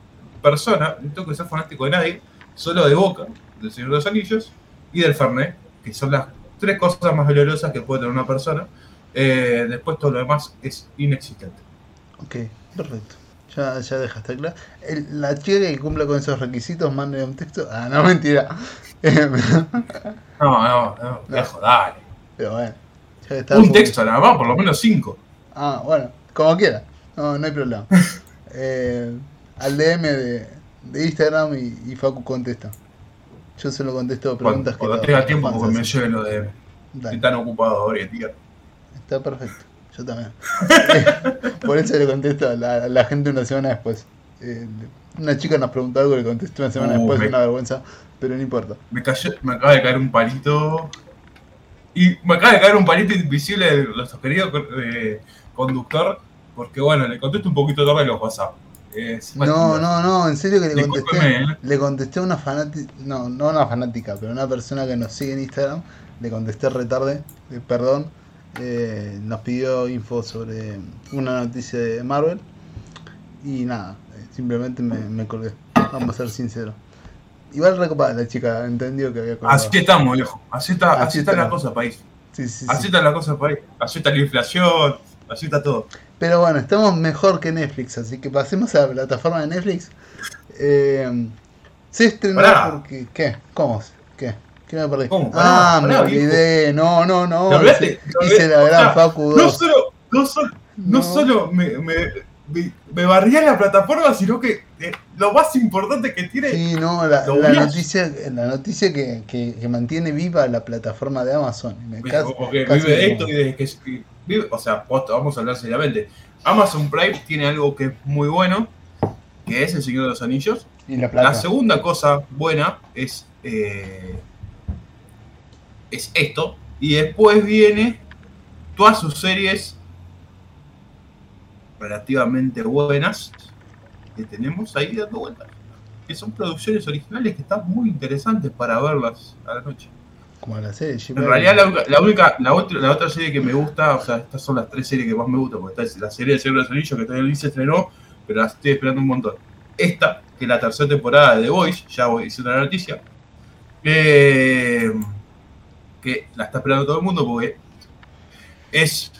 persona, no tengo que ser fanático de nadie, solo de Boca, del Señor de los Anillos y del Fernet, que son las tres cosas más dolorosas que puede tener una persona. Eh, después todo lo demás es inexistente. Ok, perfecto. Ya, ya dejaste claro. El- la chica que cumpla con esos requisitos, mande un texto. Ah, no, mentira. No, no, no, viejo, dale. Pero bueno. Un texto nada más, por lo menos cinco. Ah, bueno, como quiera. No, no hay problema. Eh, al DM de, de Instagram y, y Facu contesta. Yo solo contesto Cuando, preguntas cuando que tenga los tiempo, porque me hacen. lleve lo de. Dale, Estoy tan ocupado ahora, tío. está perfecto. Yo también. Por eso le contesto a la, a la gente una semana después. Eh, una chica nos preguntó algo y le contesté una semana Uh, después, me- una vergüenza, pero no importa. Me, cayó, me acaba de caer un palito. Y me acaba de caer un palito invisible de nuestro querido eh, conductor. Porque bueno, le contesto un poquito tarde los WhatsApp. Es- No, no, no, en serio que le contesté. Discúlpeme, ¿eh? Le contesté a una fanática, no, no una fanática, pero una persona que nos sigue en Instagram. Le contesté retarde, eh, perdón. eh, nos pidió info sobre una noticia de Marvel. Y nada, eh, simplemente me, me colgué. Vamos a ser sinceros. Igual recopada la chica, entendió que había colgado. Así estamos, viejo. Así está, Así así está está. la cosa, país. Sí, sí, Así sí. está la cosa, país. Así está la inflación. Así está todo. Pero bueno, estamos mejor que Netflix, así que pasemos a la plataforma de Netflix. Eh, se estrenó Pará. porque. ¿Qué? ¿Cómo? ¿Qué? ¿Qué me perdí? ¿Cómo? Pará, ah, me olvidé. No, no, no. Hice- ¿Te Hice la gran Facu No 2. solo, no solo, no No. solo me, me, me, me barría la plataforma, sino que eh, lo más importante que tiene. Sí, no, la, noticia, la noticia que, que, que mantiene viva la plataforma de Amazon. Me Vive- cas- porque vive esto y desde que vive- o sea, vamos a hablar seriamente. Amazon Prime tiene algo que es muy bueno, que es El Señor de los Anillos. Y la segunda cosa buena es, eh, es esto. Y después viene todas sus series relativamente buenas que tenemos ahí dando vueltas. Que son producciones originales que están muy interesantes para verlas a la noche. Como la serie. En realidad la, única- la única, la otra, la otra serie que me gusta, o sea, estas son las tres series que más me gustan, porque esta es la serie de Señor de los Anillos que todavía se estrenó, pero la estoy esperando un montón. Esta, que es la tercera temporada de The Voice, ya voy diciendo la noticia, eh, que la está esperando todo el mundo porque es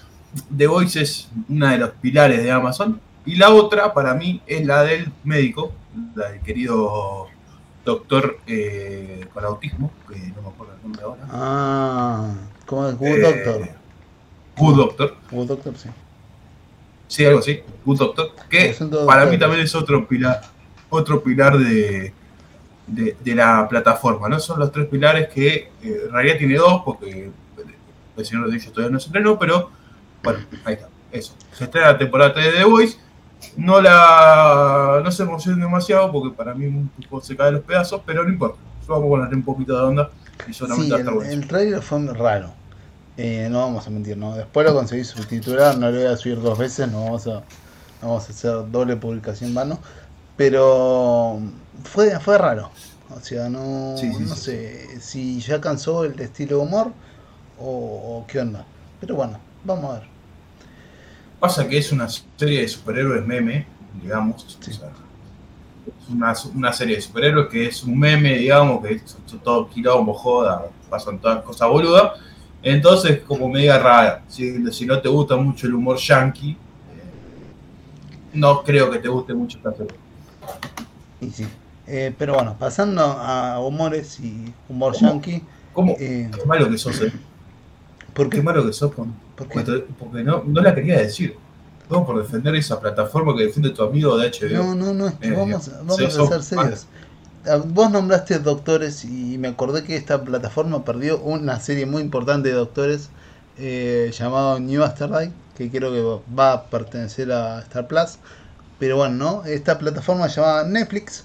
The Voice es una de los pilares de Amazon, Y la otra, para mí, es la del médico, la del querido doctor eh, con autismo, que no me acuerdo el nombre ahora. Ah, ¿cómo es? Good Eh, Doctor. Good Doctor, Good Doctor, sí. sí, algo así, Good Doctor, que para mí también es otro pilar, otro pilar de, de, de la plataforma, ¿no? Son los tres pilares que eh, en realidad tiene dos, porque el Señor de ellos todavía no se estrenó, pero bueno, ahí está, eso. Se estrena la temporada 3 de The Voice. No la no se emocionen demasiado porque para mí un poco se cae los pedazos, pero no importa. Yo vamos a ponerle un poquito de onda y solamente Sí, va a el, el trailer fue raro. Eh, no vamos a mentir, ¿no? Después lo conseguí subtitular, no lo voy a subir dos veces, no vamos a, no vamos a hacer doble publicación vano. Pero fue, fue raro. O sea, no, Sí, sí, no sé si ya cansó el estilo de humor o, o qué onda. Pero bueno, vamos a ver. Pasa que es una serie de superhéroes meme, digamos. Sí. o sea, es una, una serie de superhéroes que es un meme, digamos, que es todo quilombo, joda, pasan todas cosas boludas. Entonces, como media rara. Si, si no te gusta mucho el humor yankee, eh, no creo que te guste mucho esta serie. Y sí. Eh, pero bueno, pasando a humores y humor yankee. ¿Cómo? Eh, Qué malo que sos, eh. ¿Por Qué malo que sos con, ¿Por qué? porque, porque no, no la quería decir. Todo por defender esa plataforma que defiende tu amigo de HBO. No, no, no, Eh, vamos, vamos a ser serios. Ah, Vos nombraste Doctores y me acordé que esta plataforma perdió una serie muy importante de Doctores eh, llamado New Afterlife, que creo que va a pertenecer a Star Plus. Pero bueno, ¿no? Esta plataforma llamada Netflix,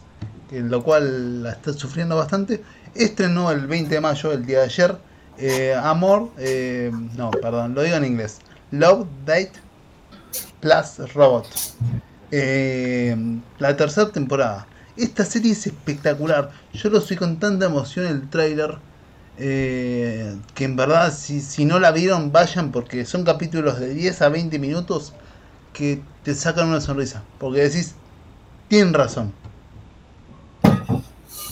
en lo cual la está sufriendo bastante, estrenó el 20 de mayo, el día de ayer, eh, Amor, eh, no, perdón, lo digo en inglés, Love, Date, Plus Robot. Eh, la tercera temporada. Esta serie es espectacular. Yo lo soy con tanta emoción el tráiler. eh, que en verdad si, si no la vieron vayan porque son capítulos de 10 a 20 minutos que te sacan una sonrisa. Porque decís, tienen razón.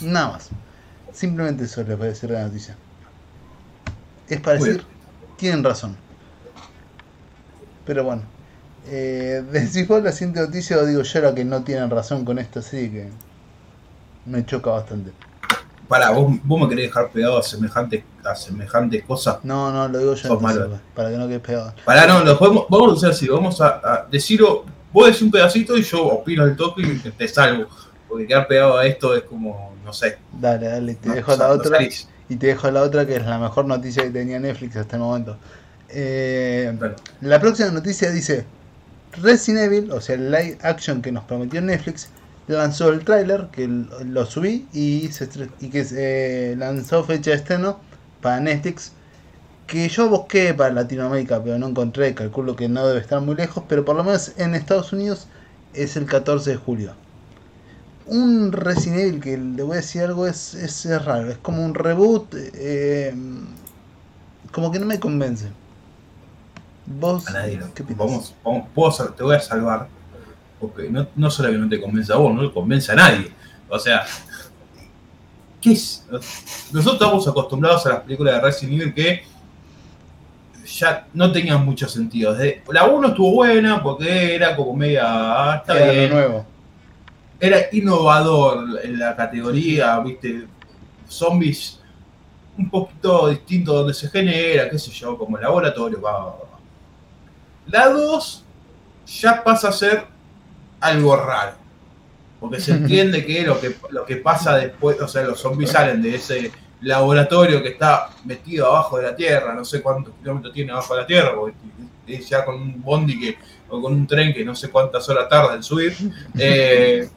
Nada más. Simplemente eso les voy a decir la noticia. Es para Muy decir, tienen razón. Pero bueno. Eh, decís vos la siguiente noticia o digo yo la que no tienen razón con esta serie que me choca bastante. Pará, vos, vos me querés dejar pegado a semejante, a semejante cosa. No, no, lo digo yo Sos entonces, malo. para que no quede pegado. Pará, no, lo podemos, vamos a hacer así, vamos a, a decirlo, vos decís un pedacito y yo opino el toque y te, salvo. Porque quedar pegado a esto es como, no sé. Dale, dale, te no- dejo no la otra. Y te dejo la otra que es la mejor noticia que tenía Netflix hasta el momento. Eh. La próxima noticia dice Resident Evil, o sea el live action que nos prometió Netflix, lanzó el tráiler que lo subí y, se y que se lanzó fecha de estreno para Netflix. Que yo busqué para Latinoamérica, pero no encontré, calculo que no debe estar muy lejos, pero por lo menos en Estados Unidos es el 14 de julio. Un Resident Evil que le voy a decir algo es, es, es raro, es como un reboot, eh, como que no me convence. ¿Vos A nadie lo- qué piensas? vamos, vamos, puedo te voy a salvar. Porque no, no solo que no te convence a vos, no le convence a nadie. O sea, ¿qué es? Nosotros estamos acostumbrados a las películas de Resident Evil que ya no tenían mucho sentido. Desde- la 1 estuvo buena porque era como media. ah, está Era lo bien. nuevo. Era innovador en la categoría, viste, zombies un poquito distinto donde se genera, qué sé yo, como laboratorio. va, va, va. La 2 ya pasa a ser algo raro, porque se entiende que lo que lo que pasa después, o sea, los zombies salen de ese laboratorio que está metido abajo de la tierra, no sé cuántos kilómetros tiene abajo de la tierra, porque es ya con un bondi que o con un tren que no sé cuántas horas tarda en subir. Eh,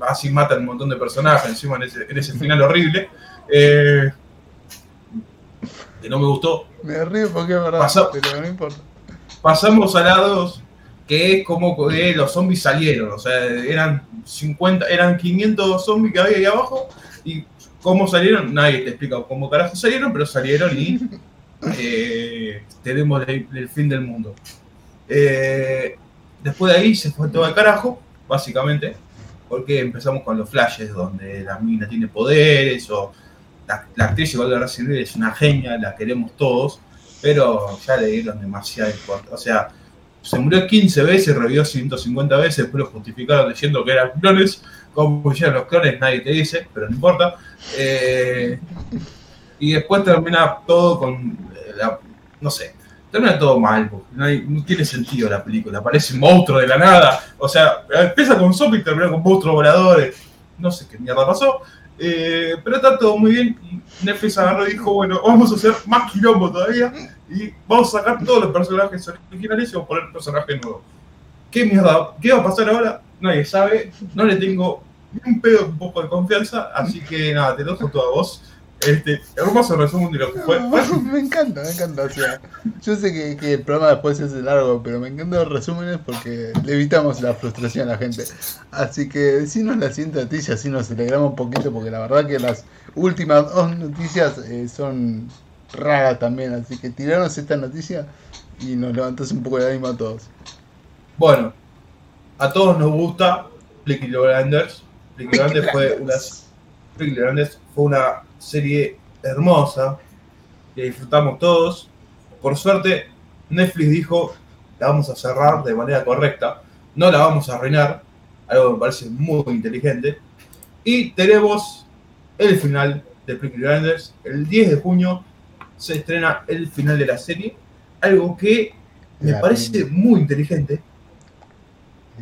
así matan un montón de personajes encima en ese, en ese final horrible. Eh, que no me gustó. Me río porque es verdad, Pasó. pero no importa. Pasamos a la 2, que es como que los zombies salieron. O sea, eran 50, eran 500 zombies que había ahí abajo. Y cómo salieron, nadie te explica cómo carajo salieron, pero salieron y eh, tenemos el, el fin del mundo. Eh, después de ahí se fue todo al carajo, básicamente, porque empezamos con los flashes donde la mina tiene poderes o la, la actriz igual de Resident Evil es una genia, la queremos todos, pero ya le dieron importancia. O sea, se murió 15 veces, revivió 150 veces, después lo justificaron diciendo que eran clones. Como hicieron los clones, nadie te dice, pero no importa. Eh, y después termina todo con eh, no sé, termina todo mal, no, no, tiene sentido la película, parece un monstruo de la nada, o sea, empieza con zombies y termina con monstruos voladores, no sé qué mierda pasó, eh, pero está todo muy bien y Netflix agarró y dijo, bueno, vamos a hacer más quilombo todavía y vamos a sacar todos los personajes originales y vamos a poner personajes nuevos. ¿Qué mierda? ¿Qué va a pasar ahora? Nadie sabe, no le tengo ni un pedo, un poco de confianza, así que nada, te lo dejo todo a vos. Este, hermoso resumen de lo que fue. me encanta, me encanta. O sea, yo sé que, que, el programa después es largo, pero me encantan los resúmenes porque le evitamos la frustración a la gente. Así que decinos la siguiente noticia, así nos alegramos un poquito, porque la verdad que las últimas dos noticias eh, son raras también. Así que tiranos esta noticia y nos levantás un poco el ánimo a todos. Bueno, a todos nos gusta Peaky Blinders. Peaky Blinders fue una, Blinders fue una serie hermosa que disfrutamos todos. Por suerte, Netflix dijo, la vamos a cerrar de manera correcta, no la vamos a arruinar, algo que me parece muy inteligente. Y tenemos el final de Peaky Blinders, el 10 de junio se estrena el final de la serie, algo que me La parece muy inteligente.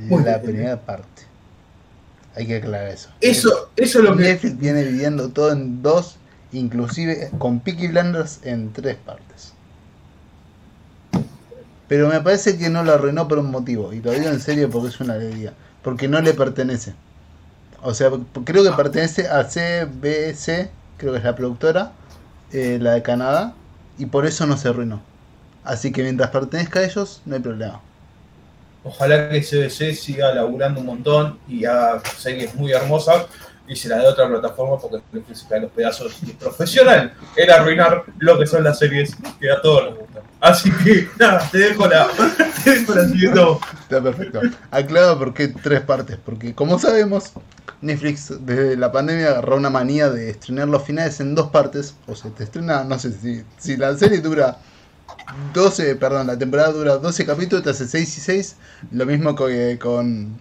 Muy la bien. primera parte. Hay que aclarar eso. Eso, eso es lo que... Netflix viene dividiendo todo en dos, inclusive con Peaky Blinders en tres partes. Pero me parece que no lo arruinó por un motivo, y lo digo en serio porque es una alegría, porque no le pertenece. O sea, creo que pertenece a CBC, creo que es la productora, eh, la de Canadá, y por eso no se arruinó. Así que mientras pertenezca a ellos, no hay problema. Ojalá que CBC siga laburando un montón y haga series muy hermosas y se la a otra plataforma porque Netflix se cae los pedazos y es profesional en arruinar lo que son las series que a todos nos gustan. Así que nada, te dejo la, te dejo la siguiente. Está perfecto. Aclaro por qué tres partes. Porque como sabemos, Netflix desde la pandemia agarró una manía de estrenar los finales en dos partes. O sea, te estrena, no sé si, si la serie dura 12, perdón, la temporada dura 12 capítulos, te hace 6 y 6. Lo mismo que con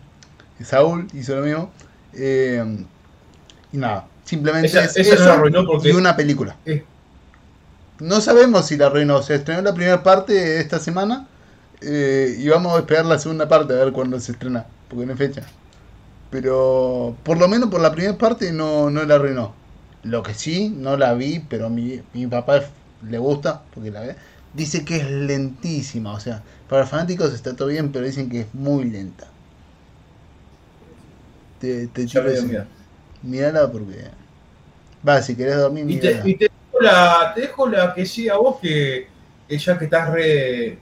Saúl hizo lo mismo. Eh, y nada, simplemente Esa- es esa no eso la arruinó porque- y una película. Eh. No sabemos si la arruinó. Se estrenó la primera parte esta semana. eh, y vamos a esperar la segunda parte a ver cuándo se estrena. Porque no hay fecha. Pero por lo menos por la primera parte no, no la arruinó. Lo que sí, no la vi, pero mi, mi papá le gusta, porque la ve. Dice que es lentísima. O sea, para fanáticos está todo bien, pero dicen que es muy lenta. Te, te miedo. Mírala porque. Va, si querés dormir, Y te, y te dejo la, te dejo la que sí a vos que, que ya que estás re.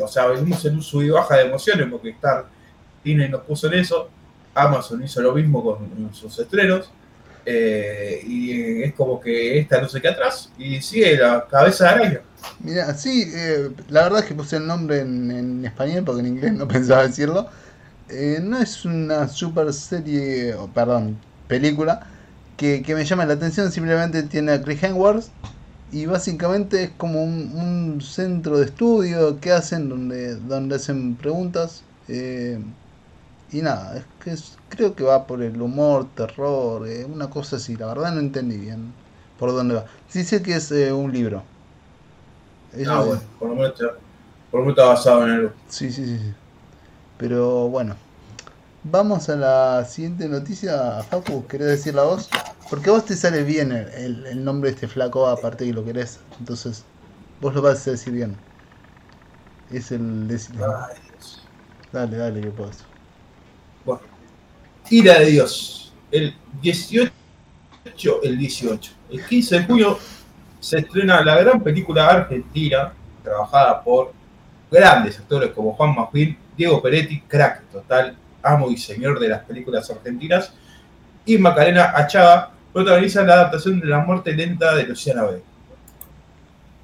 O sea, venimos en un sub y baja de emociones porque estar Disney nos puso en eso. Amazon hizo lo mismo con sus estrenos. eh, y es como que esta no sé qué atrás. Y sigue la cabeza de araña. Mira, sí, eh, la verdad es que puse el nombre en, español porque en inglés no pensaba decirlo. Eh, no es una super serie, o perdón, película que, que me llama la atención, simplemente tiene a Chris Hemsworth y básicamente es como un, un centro de estudio que hacen donde, donde hacen preguntas. eh, y nada, es que es- creo que va por el humor, terror, eh, una cosa así. La verdad no entendí bien por dónde va. Sí sé que es eh, un libro. Eso Ah, bueno, por lo menos está, por lo menos está basado en algo. Sí, sí, sí, sí. Pero bueno. Vamos a la siguiente noticia. Facu, ¿querés decir la voz? Porque a vos te sale bien el, el- el nombre de este flaco, aparte que lo querés. Entonces, vos lo vas a decir bien. Es el... Dios. Dale, dale, que puedo. Bueno, Ira de Dios. El 18, el 18, el 15 de junio se estrena la gran película argentina, trabajada por grandes actores como Juan Magín, Diego Peretti, crack total, amo y señor de las películas argentinas, y Macarena Achaga, protagonizan la adaptación de La muerte lenta de Luciana B.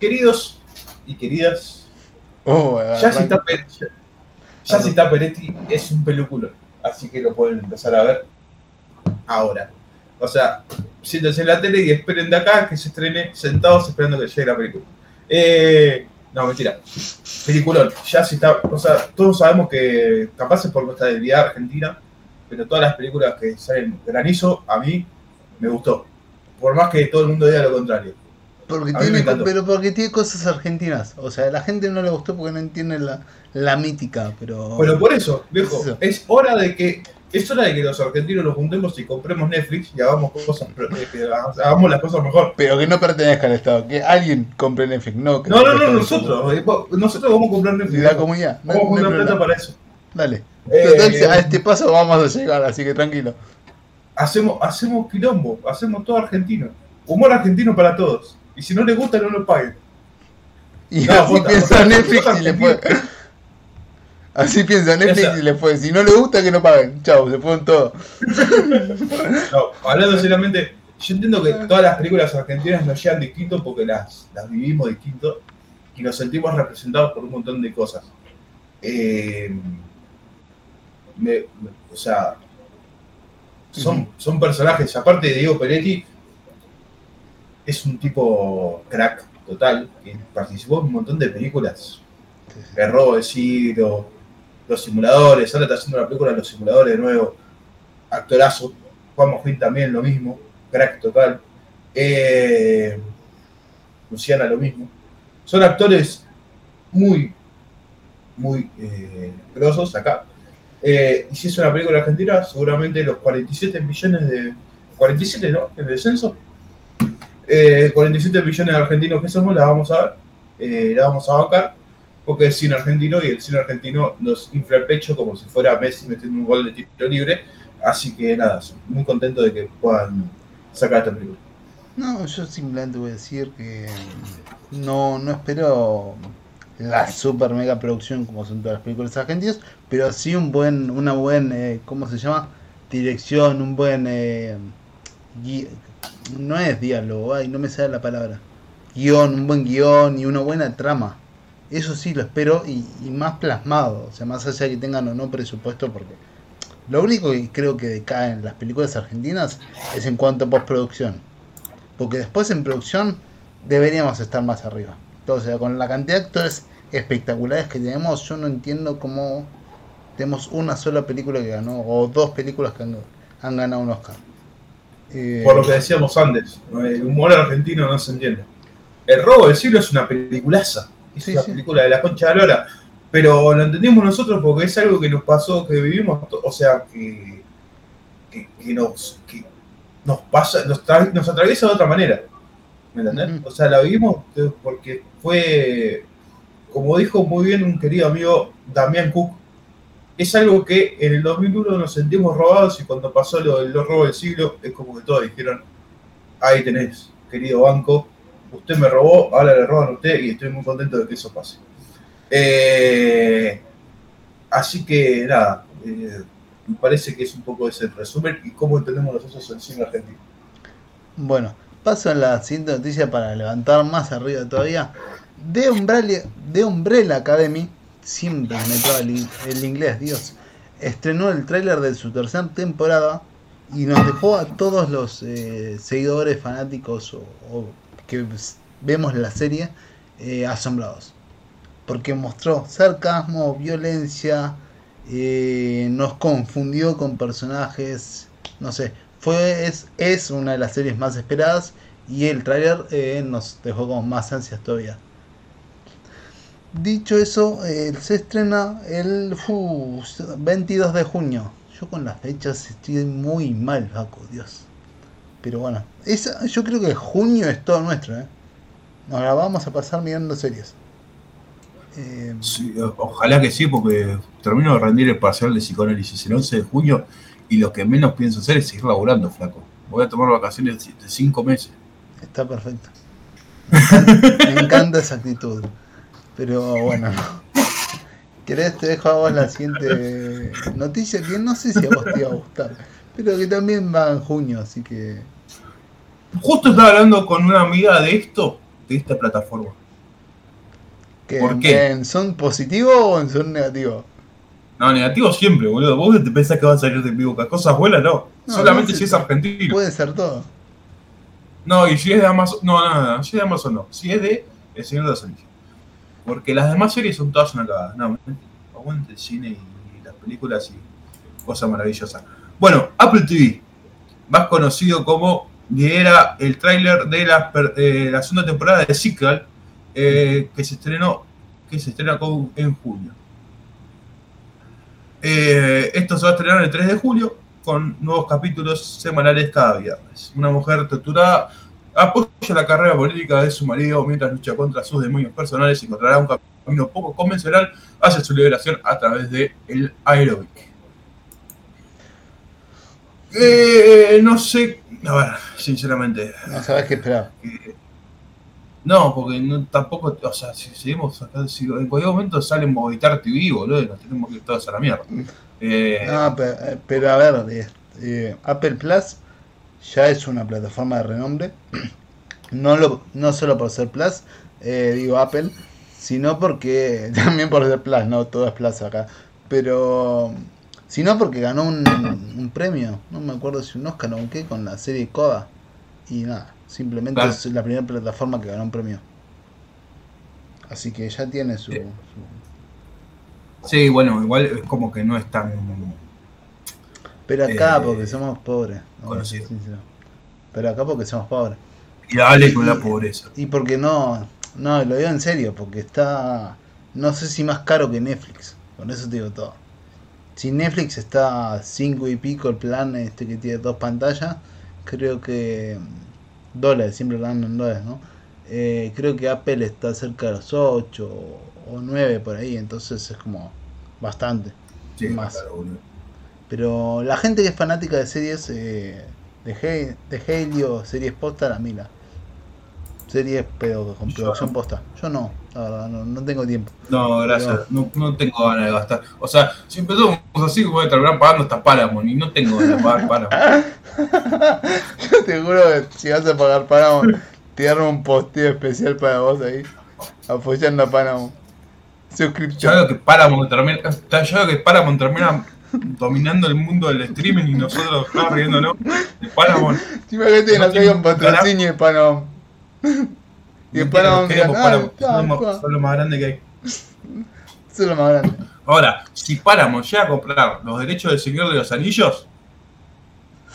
Queridos y queridas, Oh, ya si está, Pe- ya- ya si está Peretti es un película, así que lo pueden empezar a ver ahora. O sea, siéntense en la tele y esperen de acá que se estrene sentados esperando que llegue la película. Eh, no, mentira. Peliculón, ya se está, o sea, todos sabemos que capaz es por nuestra debilidad argentina, pero todas las películas que salen granizo, a mí me gustó. Por más que todo el mundo diga lo contrario. Porque tiene, pero porque tiene cosas argentinas. O sea, a la gente no le gustó porque no entiende la, la mítica, pero. Bueno, por eso, viejo, Eso. es hora de que es hora de que los argentinos nos juntemos y compremos Netflix y hagamos cosas, eh, hagamos las cosas mejor. Pero que no pertenezca al Estado, que alguien compre Netflix, no que No, no, no, nosotros, eh, nosotros vamos a comprar. Netflix. La comunidad. Vamos a juntar plata para eso. Dale. Eh, Total, a este paso vamos a llegar, así que tranquilo. hacemos, hacemos quilombo, hacemos todo argentino. Humor argentino para todos. Y si no les gusta, no lo paguen. Y No, así Netflix y le fue. Así piensa Netflix Esa. y le fue. Si no le gusta, que no paguen. Chau, se fueron todos. No, hablando seriamente, yo entiendo que todas las películas argentinas nos llegan distinto porque las, las vivimos distinto y nos sentimos representados por un montón de cosas. Eh, me- me- o sea, son, son personajes, aparte de Diego Peretti, es un tipo crack total, que participó en un montón de películas. El robo del siglo, los simuladores, ahora está haciendo la película de los simuladores de nuevo, actorazo, Juan Mojín también lo mismo, crack total, Eh, Luciana lo mismo. Son actores muy, muy eh, grosos acá. Eh, y si es una película argentina, seguramente los 47 millones de... 47, ¿no? En el descenso. Eh, 47 millones de argentinos que somos, la vamos a ver, eh, la vamos a bancar, porque es cine argentino y el cine argentino nos infla el pecho como si fuera Messi metiendo un gol de tiro libre. Así que nada, muy contento de que puedan sacar esta película. No, yo simplemente voy a decir que no, no espero la super mega producción como son todas las películas argentinas, pero sí un buen, una buena, eh, ¿cómo se llama? Dirección, un buen, eh, no es diálogo, ay, no me sale la palabra, guion, un buen guion y una buena trama. Eso sí lo espero y, y más plasmado, o sea, más allá de que tengan o no presupuesto, porque lo único que creo que decae en las películas argentinas es en cuanto a postproducción. Porque después en producción deberíamos estar más arriba. Sea, con la cantidad de actores espectaculares que tenemos, yo no entiendo cómo tenemos una sola película que ganó, o dos películas que han, ganado un Oscar. Eh, Por lo que decíamos antes, el humor argentino no se entiende. El robo del siglo es una peliculaza, Sí, sí. película de la concha de la lora, pero lo entendimos nosotros porque es algo que nos pasó, que vivimos, o sea, que, que, que nos, que nos pasa, nos, nos atraviesa de otra manera. ¿Me entendés? O sea, la vivimos porque fue, como dijo muy bien un querido amigo Damián Cook, es algo que en el 2001 nos sentimos robados y cuando pasó lo del robo del siglo, es como que todos dijeron, ahí tenés, querido banco, usted me robó, ahora le roban a usted y estoy muy contento de que eso pase. Eh, así que nada, eh, me parece que es un poco ese resumen y cómo entendemos nosotros el cine argentino. Bueno, paso a la siguiente noticia para levantar más arriba todavía. The Umbrella, Academy, siempre me traba el, inglés, Dios, estrenó el tráiler de su tercera temporada y nos dejó a todos los eh, seguidores fanáticos o que vemos la serie eh, asombrados. Porque mostró sarcasmo, violencia, eh, nos confundió con personajes, no sé, fue es, es una de las series más esperadas y el tráiler eh, nos dejó con más ansias todavía. Dicho eso, eh, se estrena el fu, 22 de junio. Yo con las fechas estoy muy mal, Paco, Dios. Pero bueno, esa, yo creo que junio es todo nuestro, ¿eh? Nos la vamos a pasar mirando series. Eh, Sí, ojalá que sí, porque termino de rendir el parcial de psicoanálisis el 11 de junio y lo que menos pienso hacer es seguir laburando, flaco. Voy a tomar vacaciones de 5 meses. Está perfecto. Me encanta, me encanta esa actitud. Pero bueno. ¿Querés? Te dejo a vos la siguiente noticia que no sé si a vos te iba a gustar. Pero que también va en junio, así que. Justo estaba hablando con una amiga de esto, de esta plataforma. ¿Por qué? ¿En son positivo o en son negativo? No, negativo siempre, boludo. Vos te pensás que va a salir de vivo. que Cosas buenas, no. No, Solamente si es argentino. Puede ser todo. No, y si es de Amazon. No, nada, si es de Amazon no. Si es de El Señor de los Anillos. Porque las demás series son todas una cagada. No, aguante el cine y las películas y cosas maravillosas. Bueno, Apple TV, más conocido como era el tráiler de la, eh, segunda temporada de Sequel, eh, que se estrenó, que se estrena en julio. Eh, esto se va a estrenar el 3 de julio con nuevos capítulos semanales cada viernes. Una mujer torturada apoya la carrera política de su marido mientras lucha contra sus demonios personales y encontrará un camino poco convencional hacia su liberación a través del el aerobic. Eh, no sé, a ver, sinceramente. No sabes qué esperar. no, porque no, tampoco, o sea, si seguimos acá, si en cualquier momento sale Movistar TV, boludo, y nos tenemos que ir todos a la mierda. Eh, no, eh, pero, a ver, eh, Apple Plus ya es una plataforma de renombre. No, lo, no solo por ser Plus, digo Apple, sino porque también por ser Plus, no todo es Plus acá. Pero sino porque ganó un, premio, no me acuerdo si un Oscar o un qué, con la serie Coda. Y nada, simplemente es la primera plataforma que ganó un premio. Así que ya tiene su, Sí, bueno, igual es como que no es tan. Pero acá eh, porque somos pobres. Pero acá porque somos pobres. Y dale con la pobreza. Y porque no. No, lo digo en serio, porque está. No sé si más caro que Netflix. Con eso te digo todo. Si Netflix está a 5 y pico el plan este que tiene dos pantallas, creo que. Dólares, siempre hablando en dólares, ¿no? Eh, creo que Apple está cerca de los 8 o 9 por ahí, entonces es como bastante. más. Pero la gente que es fanática de series eh, de, de Helio, series posta, la mira. Series pero con producción posta. Yo no, la verdad, no, tengo tiempo. No, gracias, no, no, tengo ganas de gastar. O sea, si empezamos así, voy a terminar pagando hasta Paramount y no tengo ganas de pagar Paramount. Yo te juro que si vas a pagar Paramount, te un posteo especial para vos ahí, apoyando a Paramount. Suscripción. Yo veo que Paramount termina, yo que Paramount termina dominando el mundo del streaming y nosotros estamos riéndonos de Paramount. Imagínate que nos un patrocinio de Paramount. Y el Paramount, Paramount son lo más grande que hay. Son lo más grande. Ahora, si Paramount llega a comprar los derechos del Señor de los Anillos,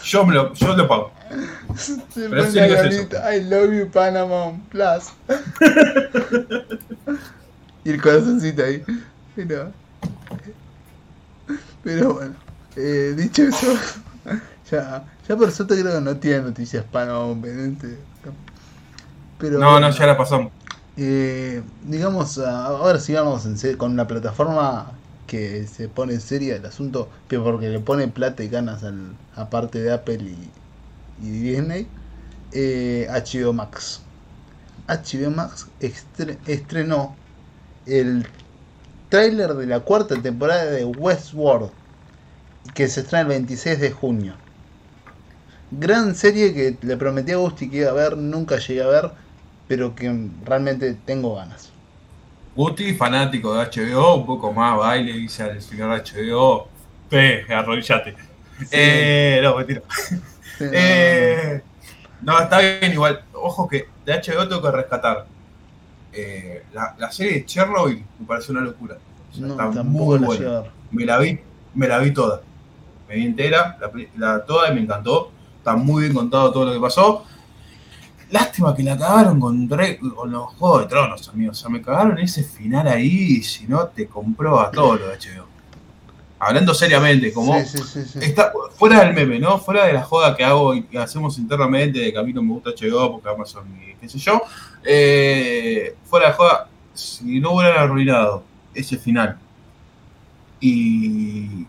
yo, me lo, yo lo pago. Pero es I love you Paramount Plus. y el corazoncito ahí. Pero, pero bueno, eh, dicho eso, ya, ya por suerte creo que no tiene noticias Paramount Pero, no, no, ya la pasamos. Eh, digamos, ahora sigamos en con una plataforma que se pone en serio el asunto, pero porque le pone plata y ganas al, aparte de Apple y, y Disney, eh, HBO Max. HBO Max estrenó el tráiler de la cuarta temporada de Westworld, que se estrena el 26 de junio. Gran serie que le prometí a Gusti que iba a ver, nunca llegué a ver, pero que realmente tengo ganas. Gusti, fanático de HBO, un poco más baile, dice al señor HBO, pe, arrodillate. Eh, no, mentira. Eh, no, está bien igual. Ojo que de HBO tengo que rescatar eh, la, la, serie de Chernobyl me parece una locura. está muy buena. Me la vi, me la vi toda. Me vi entera, la, toda y me encantó. Está muy bien contado todo lo que pasó. Lástima que la cagaron con, con los Juegos de Tronos, amigos. O sea, me cagaron ese final ahí si no te compró a todo lo de HBO. Hablando seriamente, como está fuera del meme, ¿no? Fuera de la joda que hago y que hacemos internamente de que a mí no me gusta HBO porque Amazon y qué sé yo. Eh, fuera de joda, si no hubieran arruinado ese final y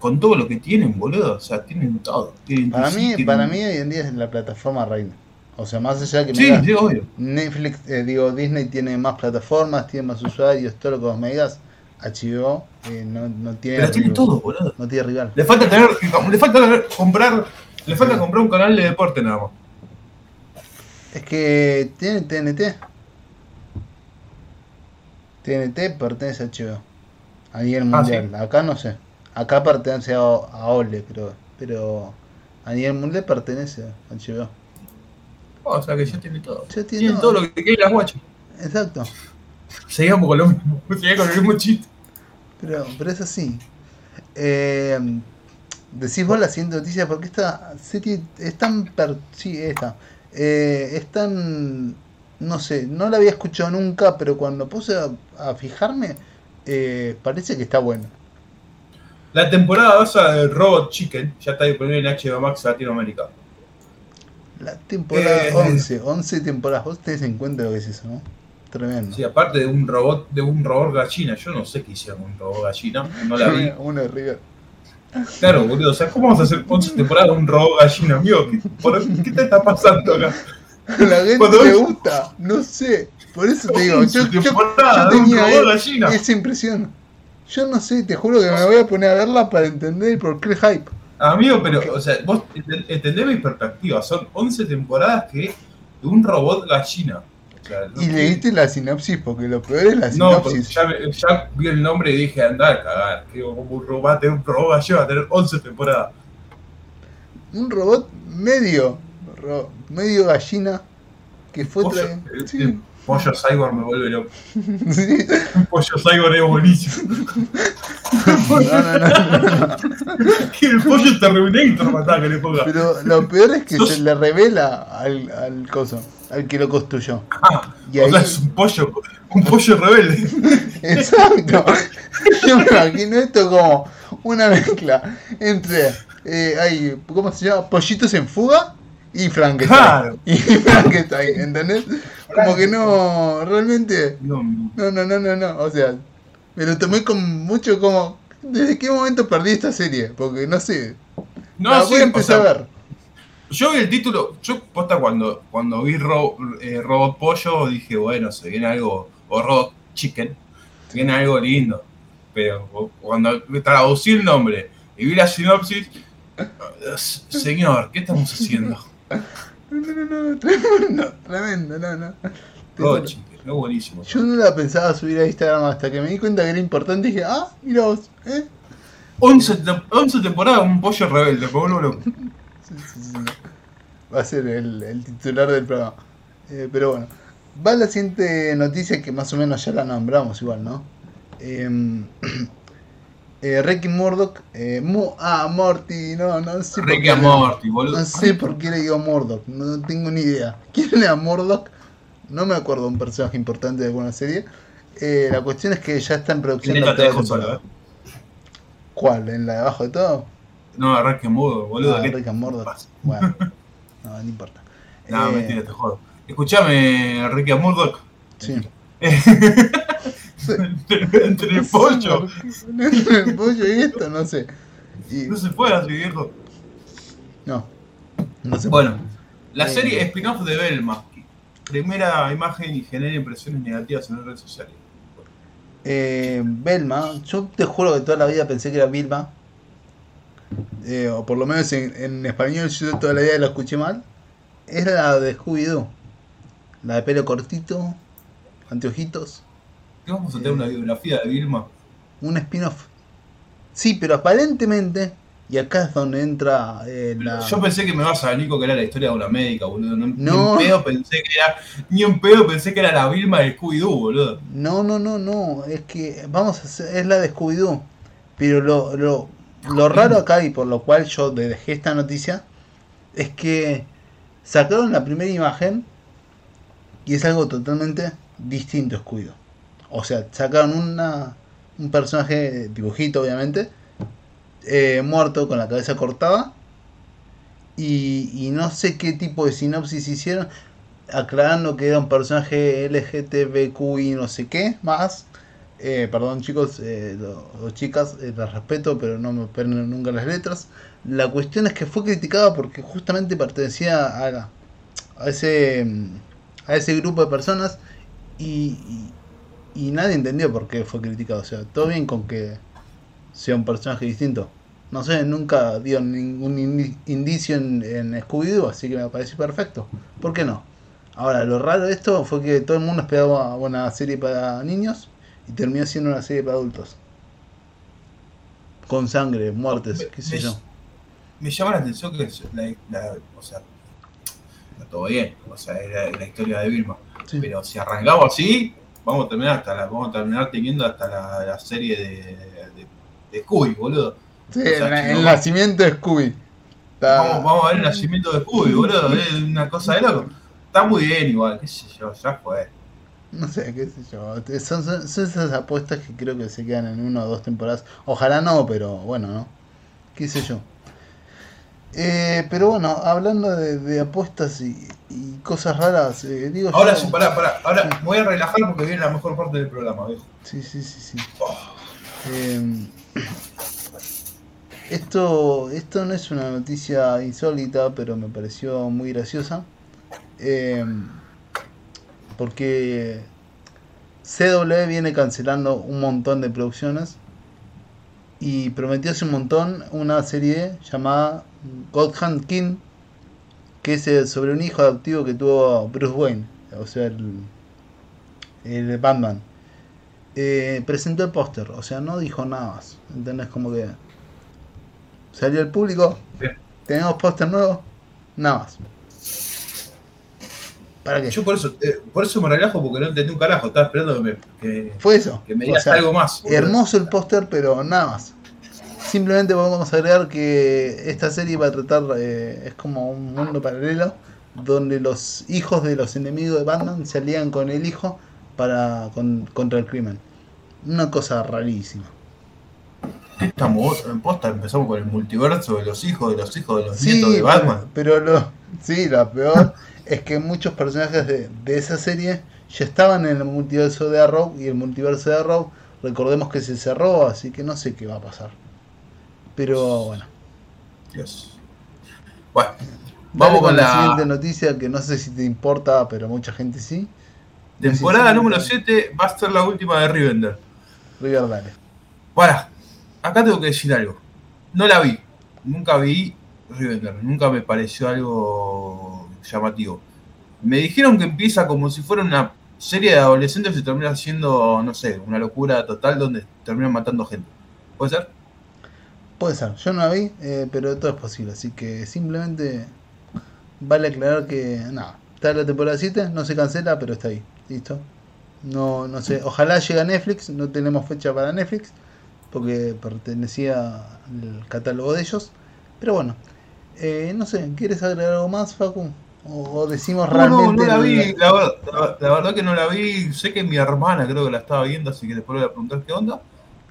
con todo lo que tienen, boludo, o sea, tienen todo. para mí, para mí hoy en día es la plataforma reina. O sea, más allá que sí, sí, obvio. Netflix, eh, digo, Disney tiene más plataformas, tiene más usuarios, todo lo que vos me digas. HBO eh, no, no, tiene. Pero tiene todo, boludo. No tiene rival. Le falta tener, le falta comprar, le falta comprar un canal de deporte nada más. Es que tiene TNT. TNT pertenece a HBO. A nivel ah, mundial. Acá no sé. Acá pertenece a, Ole, creo. Pero a nivel mundial pertenece a HBO. Oh, o sea que ya tiene todo. Ya tiene, todo. lo que quiere las guachas. Exacto. Seguíamos con lo mismo, seguía con el mismo chiste. Pero, pero es así. Eh, decís vos la siguiente noticia porque esta serie es tan... Per sí, esta. Eh, es tan... No sé, no la había escuchado nunca, pero cuando puse a, a fijarme, eh, parece que está buena. La temporada 2 de Robot Chicken ya está disponible en HBO Max Latinoamérica. La temporada Eh, 11, 11 temporadas. Vos tenés en cuenta lo que es eso, ¿no? Tremendo. Sí, aparte de un robot, de un robot gallina, yo no sé qué hicieron con un robot gallina, no la vi. Uno de River. Claro, boludo, o sea, ¿cómo vamos a hacer 11 temporadas de un robot gallina, amigo? ¿Qué, por- ¿qué te está pasando acá? La gente Cuando le ves- gusta, no sé. Por eso te digo, yo, 11 yo- yo tenía robot e- gallina. esa impresión. Yo no sé, te juro que me voy a poner a verla para entender por qué el hype. Amigo, pero, o sea, vos ent- entendés mi perspectiva, son 11 temporadas que de un robot gallina. O sea, no- Y leíste la sinopsis, porque lo peor es la No, porque sinopsis. ya, me- ya vi el nombre y dije, anda a cagar, que como un robot, un robot gallina, va a tener 11 temporadas. Un robot medio, medio gallina, que fue el- Sí, pollo cyborg me vuelve loco. sí. Un pollo cyborg es buenísimo. No, no, no, el pollo Terminator matá que le ponga. Pero lo peor es que Sos- se le revela al, al coso, al que lo construyó. Ah, Y ahí, es un pollo, un pollo rebelde. exacto. Yo me imagino esto como una mezcla entre, eh, hay, ¿cómo se llama? Pollitos en fuga y Frankenstein. Claro. Y Frankenstein, ¿entendés? Como que no, realmente, No, no, no, no, no. O sea, me lo tomé con mucho como, ¿desde qué momento perdí esta serie? Porque no sé, no la sí, voy a o empezar sea, a ver. Yo vi el título, yo posta cuando, cuando vi Ro- eh, Robot Pollo dije, bueno, se viene algo, o Robot Chicken, se viene algo lindo. Pero cu- cuando traducí el nombre y vi la sinopsis, eh, señor, ¿qué estamos haciendo? No, no, no, no, tremendo, tremendo, no, no. Chicken, es buenísimo. Yo no la pensaba subir a Instagram hasta que me di cuenta que era importante y dije, ah, mira vos, ¿eh? 11, tem- 11 temporadas, un pollo rebelde, loco. Sí, sí, sí. Va a ser el, el titular del programa. Eh, pero bueno, va la siguiente noticia que más o menos ya la nombramos igual, ¿no? Eh, eh, Ricky Murdoch, eh, ah, Morty, no, no sé por qué Morty, boludo. No sé por qué le digo Murdoch, no tengo ni idea. ¿Quién era Murdoch? No me acuerdo de un personaje importante de alguna serie. Eh, la cuestión es que ya está en producción la te dejo solo, ¿eh? ¿Cuál? ¿En la de abajo de todo? No, Ricky and Morty, boludo. Ah, ¿qué Rick and pasa? Bueno, no, no importa. No, Eh, mentira, te jodo. Escuchame, Ricky and Murdoch. Sí. Entre el pollo. Entre el pollo y esto, no sé. Y, No se puede así, viejo. no, no sé. Bueno, la Eh. serie spin-off de Belma. Primera imagen y genera impresiones negativas en las redes sociales. Eh, Belma, yo te juro que toda la vida pensé que era Vilma. Eh, o por lo menos en, en español yo toda la vida la escuché mal. Es la de Scooby-Doo. La de pelo cortito, anteojitos, ¿Qué vamos a tener una biografía de Vilma? un spin-off. Sí, pero aparentemente, y acá es donde entra eh, la... Yo pensé que me vas a venir con que era la historia de una médica, boludo. No, Ni en pedo pensé que era. Ni en pedo pensé que era la Vilma de Scooby-Doo, boludo. No, no, no, no, es que vamos a hacer, es la de Scooby-Doo. Pero lo, lo, lo raro acá y por lo cual yo dejé esta noticia es que sacaron la primera imagen y es algo totalmente distinto Scooby-Doo. O sea, sacaron una, un personaje, dibujito obviamente, eh, muerto con la cabeza cortada y, y no sé qué tipo de sinopsis hicieron aclarando que era un personaje LGTBQ y no sé qué más. Eh, perdón chicos, eh, o chicas, eh, las respeto, pero no me esperen nunca las letras. La cuestión es que fue criticada porque justamente pertenecía a, a ese a ese grupo de personas y, y nadie entendió por qué fue criticado. O sea, todo bien con que sea un personaje distinto. No sé, nunca dio ningún indi- indicio en, en Scooby-Doo, así que me pareció perfecto. ¿Por qué no? Ahora, lo raro de esto fue que todo el mundo esperaba una serie para niños y terminó siendo una serie para adultos. Con sangre, muertes, qué sé yo. Me llama la atención que la, la- o sea, está todo bien, o sea, es la, la historia de Vilma. Sí. Pero si arrancamos así, vamos a terminar hasta la, vamos a terminar teniendo hasta la, la serie de, de, de Scooby, boludo. Sí, O sea, el, nacimiento de Scooby. Está- Vamos, vamos a ver el nacimiento de Scooby, boludo. Es una cosa de loco. Está muy bien igual, qué sé yo, ya fue. No sé, qué sé yo. Son, son- son esas apuestas que creo que se quedan en una o dos temporadas. Ojalá no, pero bueno, ¿no? Qué sé yo. Eh, pero bueno, hablando de, de apuestas y, y cosas raras, eh, digo Ahora sí, pará, pará. Ahora me voy a relajar porque viene la mejor parte del programa, viejo. Sí, sí, sí, sí. Eh, esto, esto no es una noticia insólita, pero me pareció muy graciosa. Eh, porque CW viene cancelando un montón de producciones y prometió hace un montón una serie llamada God Hand King, que es eh, sobre un hijo adoptivo que tuvo Bruce Wayne, o sea, el, el Batman eh, presentó el póster, o sea, no dijo nada más. ¿Entendés? Como que salió al público, tenemos póster nuevo, nada más. ¿Para qué? Yo por eso, eh, por eso me relajo porque no entendí un carajo. Estaba esperando que me, que, Fue eso. que me O digas sea, algo más. Hermoso el póster, pero nada más. Simplemente podemos agregar que esta serie va a tratar, eh, es como un mundo paralelo, donde los hijos de los enemigos de Batman se alían con el hijo para con- contra el crimen. Una cosa rarísima. ¿Qué estamos? En posta empezamos con el multiverso de los hijos, de los hijos, de los Sí, nietos de pero, Batman. pero lo, sí, lo peor es que muchos personajes de, de esa serie ya estaban en el multiverso de Arrow y el multiverso de Arrow, recordemos que se cerró, así que no sé qué va a pasar. Pero bueno, Dios. Bueno, vamos con la siguiente noticia que no sé si te importa, pero mucha gente sí. temporada número sí. 7. Va a ser la última de Rivender. River, dale. Para, acá tengo que decir algo. No la vi. Nunca vi Rivender. Nunca me pareció algo llamativo. Me dijeron que empieza como si fuera una serie de adolescentes y termina siendo, no sé, una locura total donde terminan matando gente. ¿Puede ser? Puede ser, yo no la vi, eh, pero todo es posible, así que simplemente vale aclarar que nada, está la temporada 7, no se cancela, pero está ahí, listo. No, no sé, ojalá llegue a Netflix, no tenemos fecha para Netflix, porque pertenecía al catálogo de ellos, pero bueno, eh, no sé, ¿quieres agregar algo más, Facu? O, decimos No, no, realmente... no la el- vi. La, ver- la- la verdad que no la vi. Sé que mi hermana creo que la estaba viendo, así que después le voy a preguntar qué onda.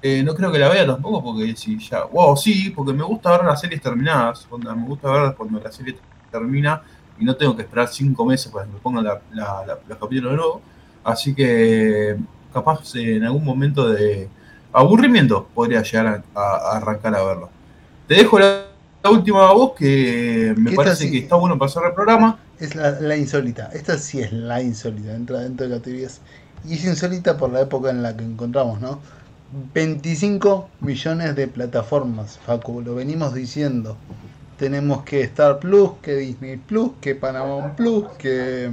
Eh, no creo que la vea tampoco porque si ya. Wow, sí, porque me gusta ver las series terminadas. onda, me gusta ver cuando la serie termina y no tengo que esperar cinco meses para que me pongan la, la- la- los capítulos de nuevo. Así que capaz eh, en algún momento de aburrimiento podría llegar a, a- a arrancar a verlo. Te dejo la, la última voz que me esta parece sí. que está bueno cerrar el programa. Es la, la insólita. Esta sí es la insólita. Entra dentro de categorías. Y es insólita por la época en la que encontramos, ¿no? 25 millones de plataformas, Facu. Lo venimos diciendo. Tenemos que Star Plus, que Disney Plus, que Paramount Plus, que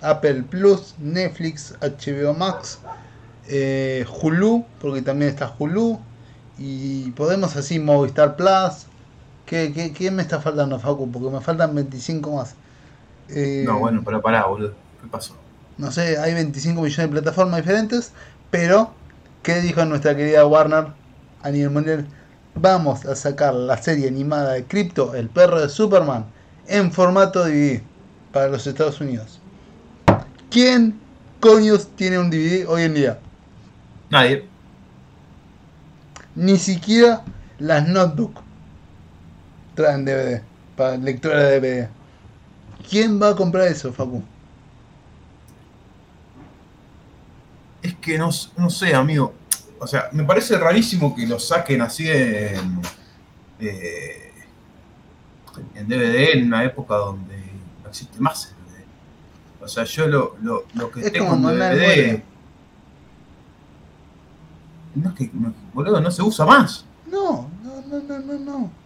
Apple Plus, Netflix, HBO Max, eh, Hulu, porque también está Hulu. Y podemos así Movistar Plus. ¿Qué, qué, qué me está faltando, Facu? Porque me faltan 25 más. Eh, No, bueno, pero pará, boludo. ¿Qué pasó? no sé, hay 25 millones de plataformas diferentes, pero ¿qué dijo nuestra querida Warner a nivel mundial? Vamos a sacar la serie animada de Crypto, el perro de Superman, en formato DVD para los Estados Unidos. ¿Quién coños tiene un DVD hoy en día? Nadie. Ni siquiera las notebook traen DVD para lectura de DVD. ¿Quién va a comprar eso, Facu? Es que no, no sé, amigo. O sea, me parece rarísimo que lo saquen así en, eh, en DVD en una época donde no existe más el DVD. O sea, yo lo, lo, lo que Es tengo en DVD. No es que, boludo, no se usa más. No, no, no, no, no, no.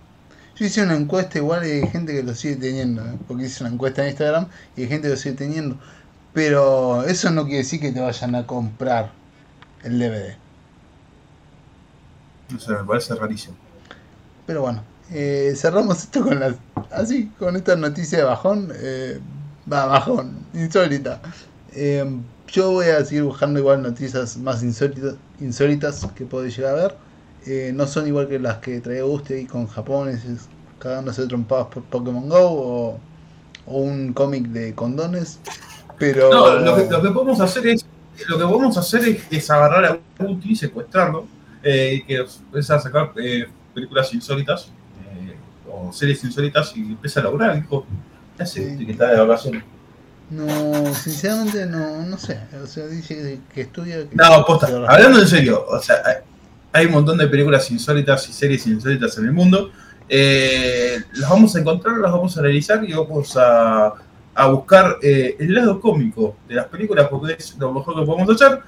Yo hice una encuesta igual y hay gente que lo sigue teniendo, ¿eh? porque hice una encuesta en Instagram y hay gente que lo sigue teniendo. Pero eso no quiere decir que te vayan a comprar el DVD. No sé, me parece rarísimo. Pero bueno, eh, cerramos esto con las, así, con esta noticia de bajón. eh, va, bajón, insólita. Eh, yo voy a seguir buscando igual noticias más insólitas, insólitas que podéis llegar a ver. Eh, no son igual que las que traía usted ahí con japoneses cagándose trompadas por Pokémon Go o, o un cómic de condones. Pero. No, lo que, lo que podemos hacer es. Lo que podemos hacer es, es agarrar a Guti, secuestrarlo, eh, y que empieza a sacar eh, películas insólitas eh, o series insólitas y empieza a laburar. Dijo, ¿qué hace Sí. que está de vacaciones? No, sinceramente no, no sé. O sea, dice que estudia. que- No, posta, hablando en serio, o sea, hay- un montón de películas insólitas y series insólitas en el mundo. Eh, las vamos a encontrar, las vamos a analizar y vamos a, a buscar eh, el lado cómico de las películas porque es lo mejor que podemos hacer.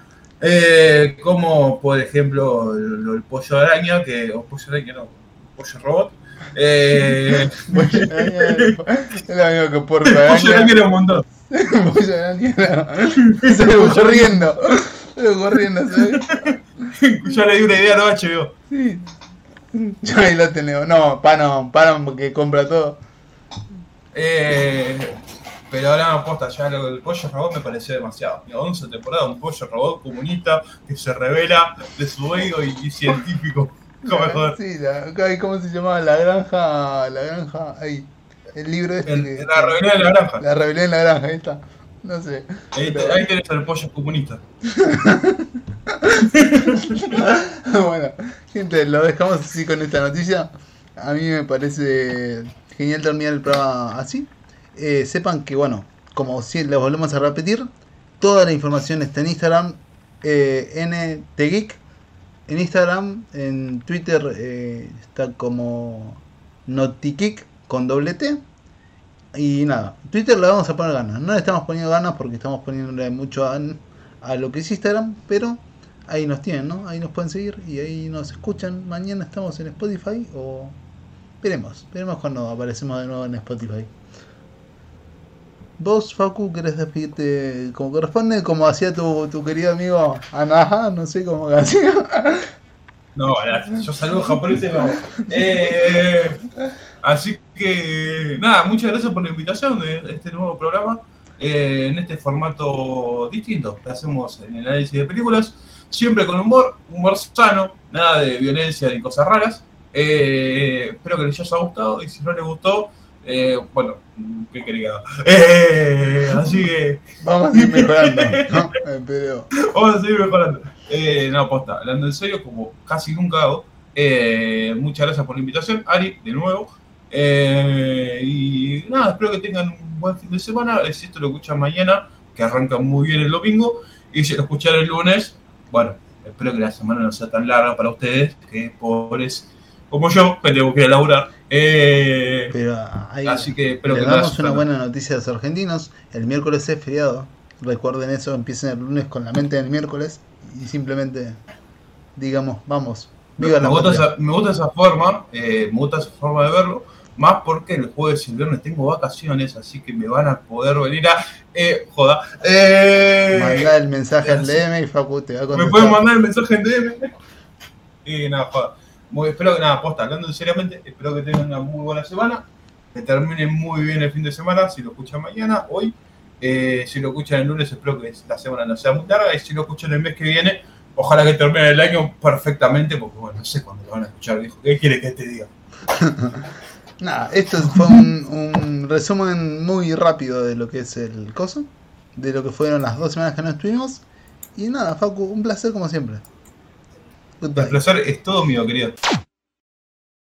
Eh, como por ejemplo el, el pollo araña, que, o pollo araña no, pollo robot. Eh, Pollo araña, Es lo mismo que porco pollo de araña araña. era un montón. Pollo araña. no. Sale corriendo. Sale corriendo, ¿sabes? Yo le di una idea a los HBO. Sí. Ya ahí lo tenemos. No, Pano, Pano porque compra todo. Eh, pero ahora aposta, ya lo del pollo robot me pareció demasiado. Mira, 11 temporadas, un pollo robot comunista que se revela de su ego y, y científico. ¿Cómo? Sí, la, ¿cómo se llamaba? La granja. La granja. Ahí. El libro este. El- que- la rebelión de la granja. La rebelión en la granja, ahí está. No sé. Ahí, te- ahí tenés al pollo comunista. bueno, gente, lo dejamos así con esta noticia. A mí me parece genial terminar el programa así. Eh, sepan que, bueno, como si les volvemos a repetir, toda la información está en Instagram, eh, NTGeek. En Instagram, en Twitter eh, está como Notikick con doble T. Y nada, Twitter le vamos a poner ganas. No le estamos poniendo ganas porque estamos poniéndole mucho a, a lo que es Instagram, pero ahí nos tienen, ¿no? Ahí nos pueden seguir y ahí nos escuchan. Mañana estamos en Spotify o veremos, veremos cuando aparecemos de nuevo en Spotify. Vos, Facu, querés despedirte como corresponde, como hacía tu, tu querido amigo Anaha, no sé cómo hacía. No, yo saludo japoneses, no. Eh, así que, nada, muchas gracias por la invitación de este nuevo programa. eh, en este formato distinto que hacemos en el análisis de películas, siempre con humor, humor sano, nada de violencia ni cosas raras. Eh, espero que les haya gustado y si no les gustó, eh, bueno, ¿qué quería? Eh, así que Vamos a ir mejorando, ¿no? Pero Vamos a seguir mejorando. Eh, no, posta, hablando en serio, como casi nunca hago. muchas gracias por la invitación, Ari, de nuevo. Eh, y nada, espero que tengan un buen fin de semana. Si esto lo escuchan mañana, que arranca muy bien el domingo. Y si lo escuchan el lunes, bueno, espero que la semana no sea tan larga para ustedes, que pobres como yo, que tengo que laburar. Eh, Pero ahí así que espero le que damos una buena noticia a los argentinos. El miércoles es feriado. Recuerden eso, empiecen el lunes con la mente del miércoles y simplemente digamos, vamos, viva me, la gusta patria. esa, me gusta esa forma, eh, me gusta esa forma de verlo, más porque el jueves y el viernes tengo vacaciones, así que me van a poder venir a... Eh, joda. Eh, el mensaje al DM y Facu te va a me contestar. pueden mandar el mensaje en DM. Y nada, joda. Muy, espero que nada, posta, hablando seriamente, espero que tengan una muy buena semana, que terminen muy bien el fin de semana, si lo escuchan mañana, hoy. Eh, si lo escuchan el lunes, espero que la semana no sea muy larga. Y si lo escuchan el mes que viene, ojalá que termine el año perfectamente, porque bueno, no sé cuándo lo van a escuchar, viejo. ¿Qué quiere que te diga? Nada, esto fue un, un resumen muy rápido de lo que es el coso, de lo que fueron las dos semanas que no estuvimos. Y nada, Facu, un placer como siempre. El Goodbye. placer es todo mío, querido.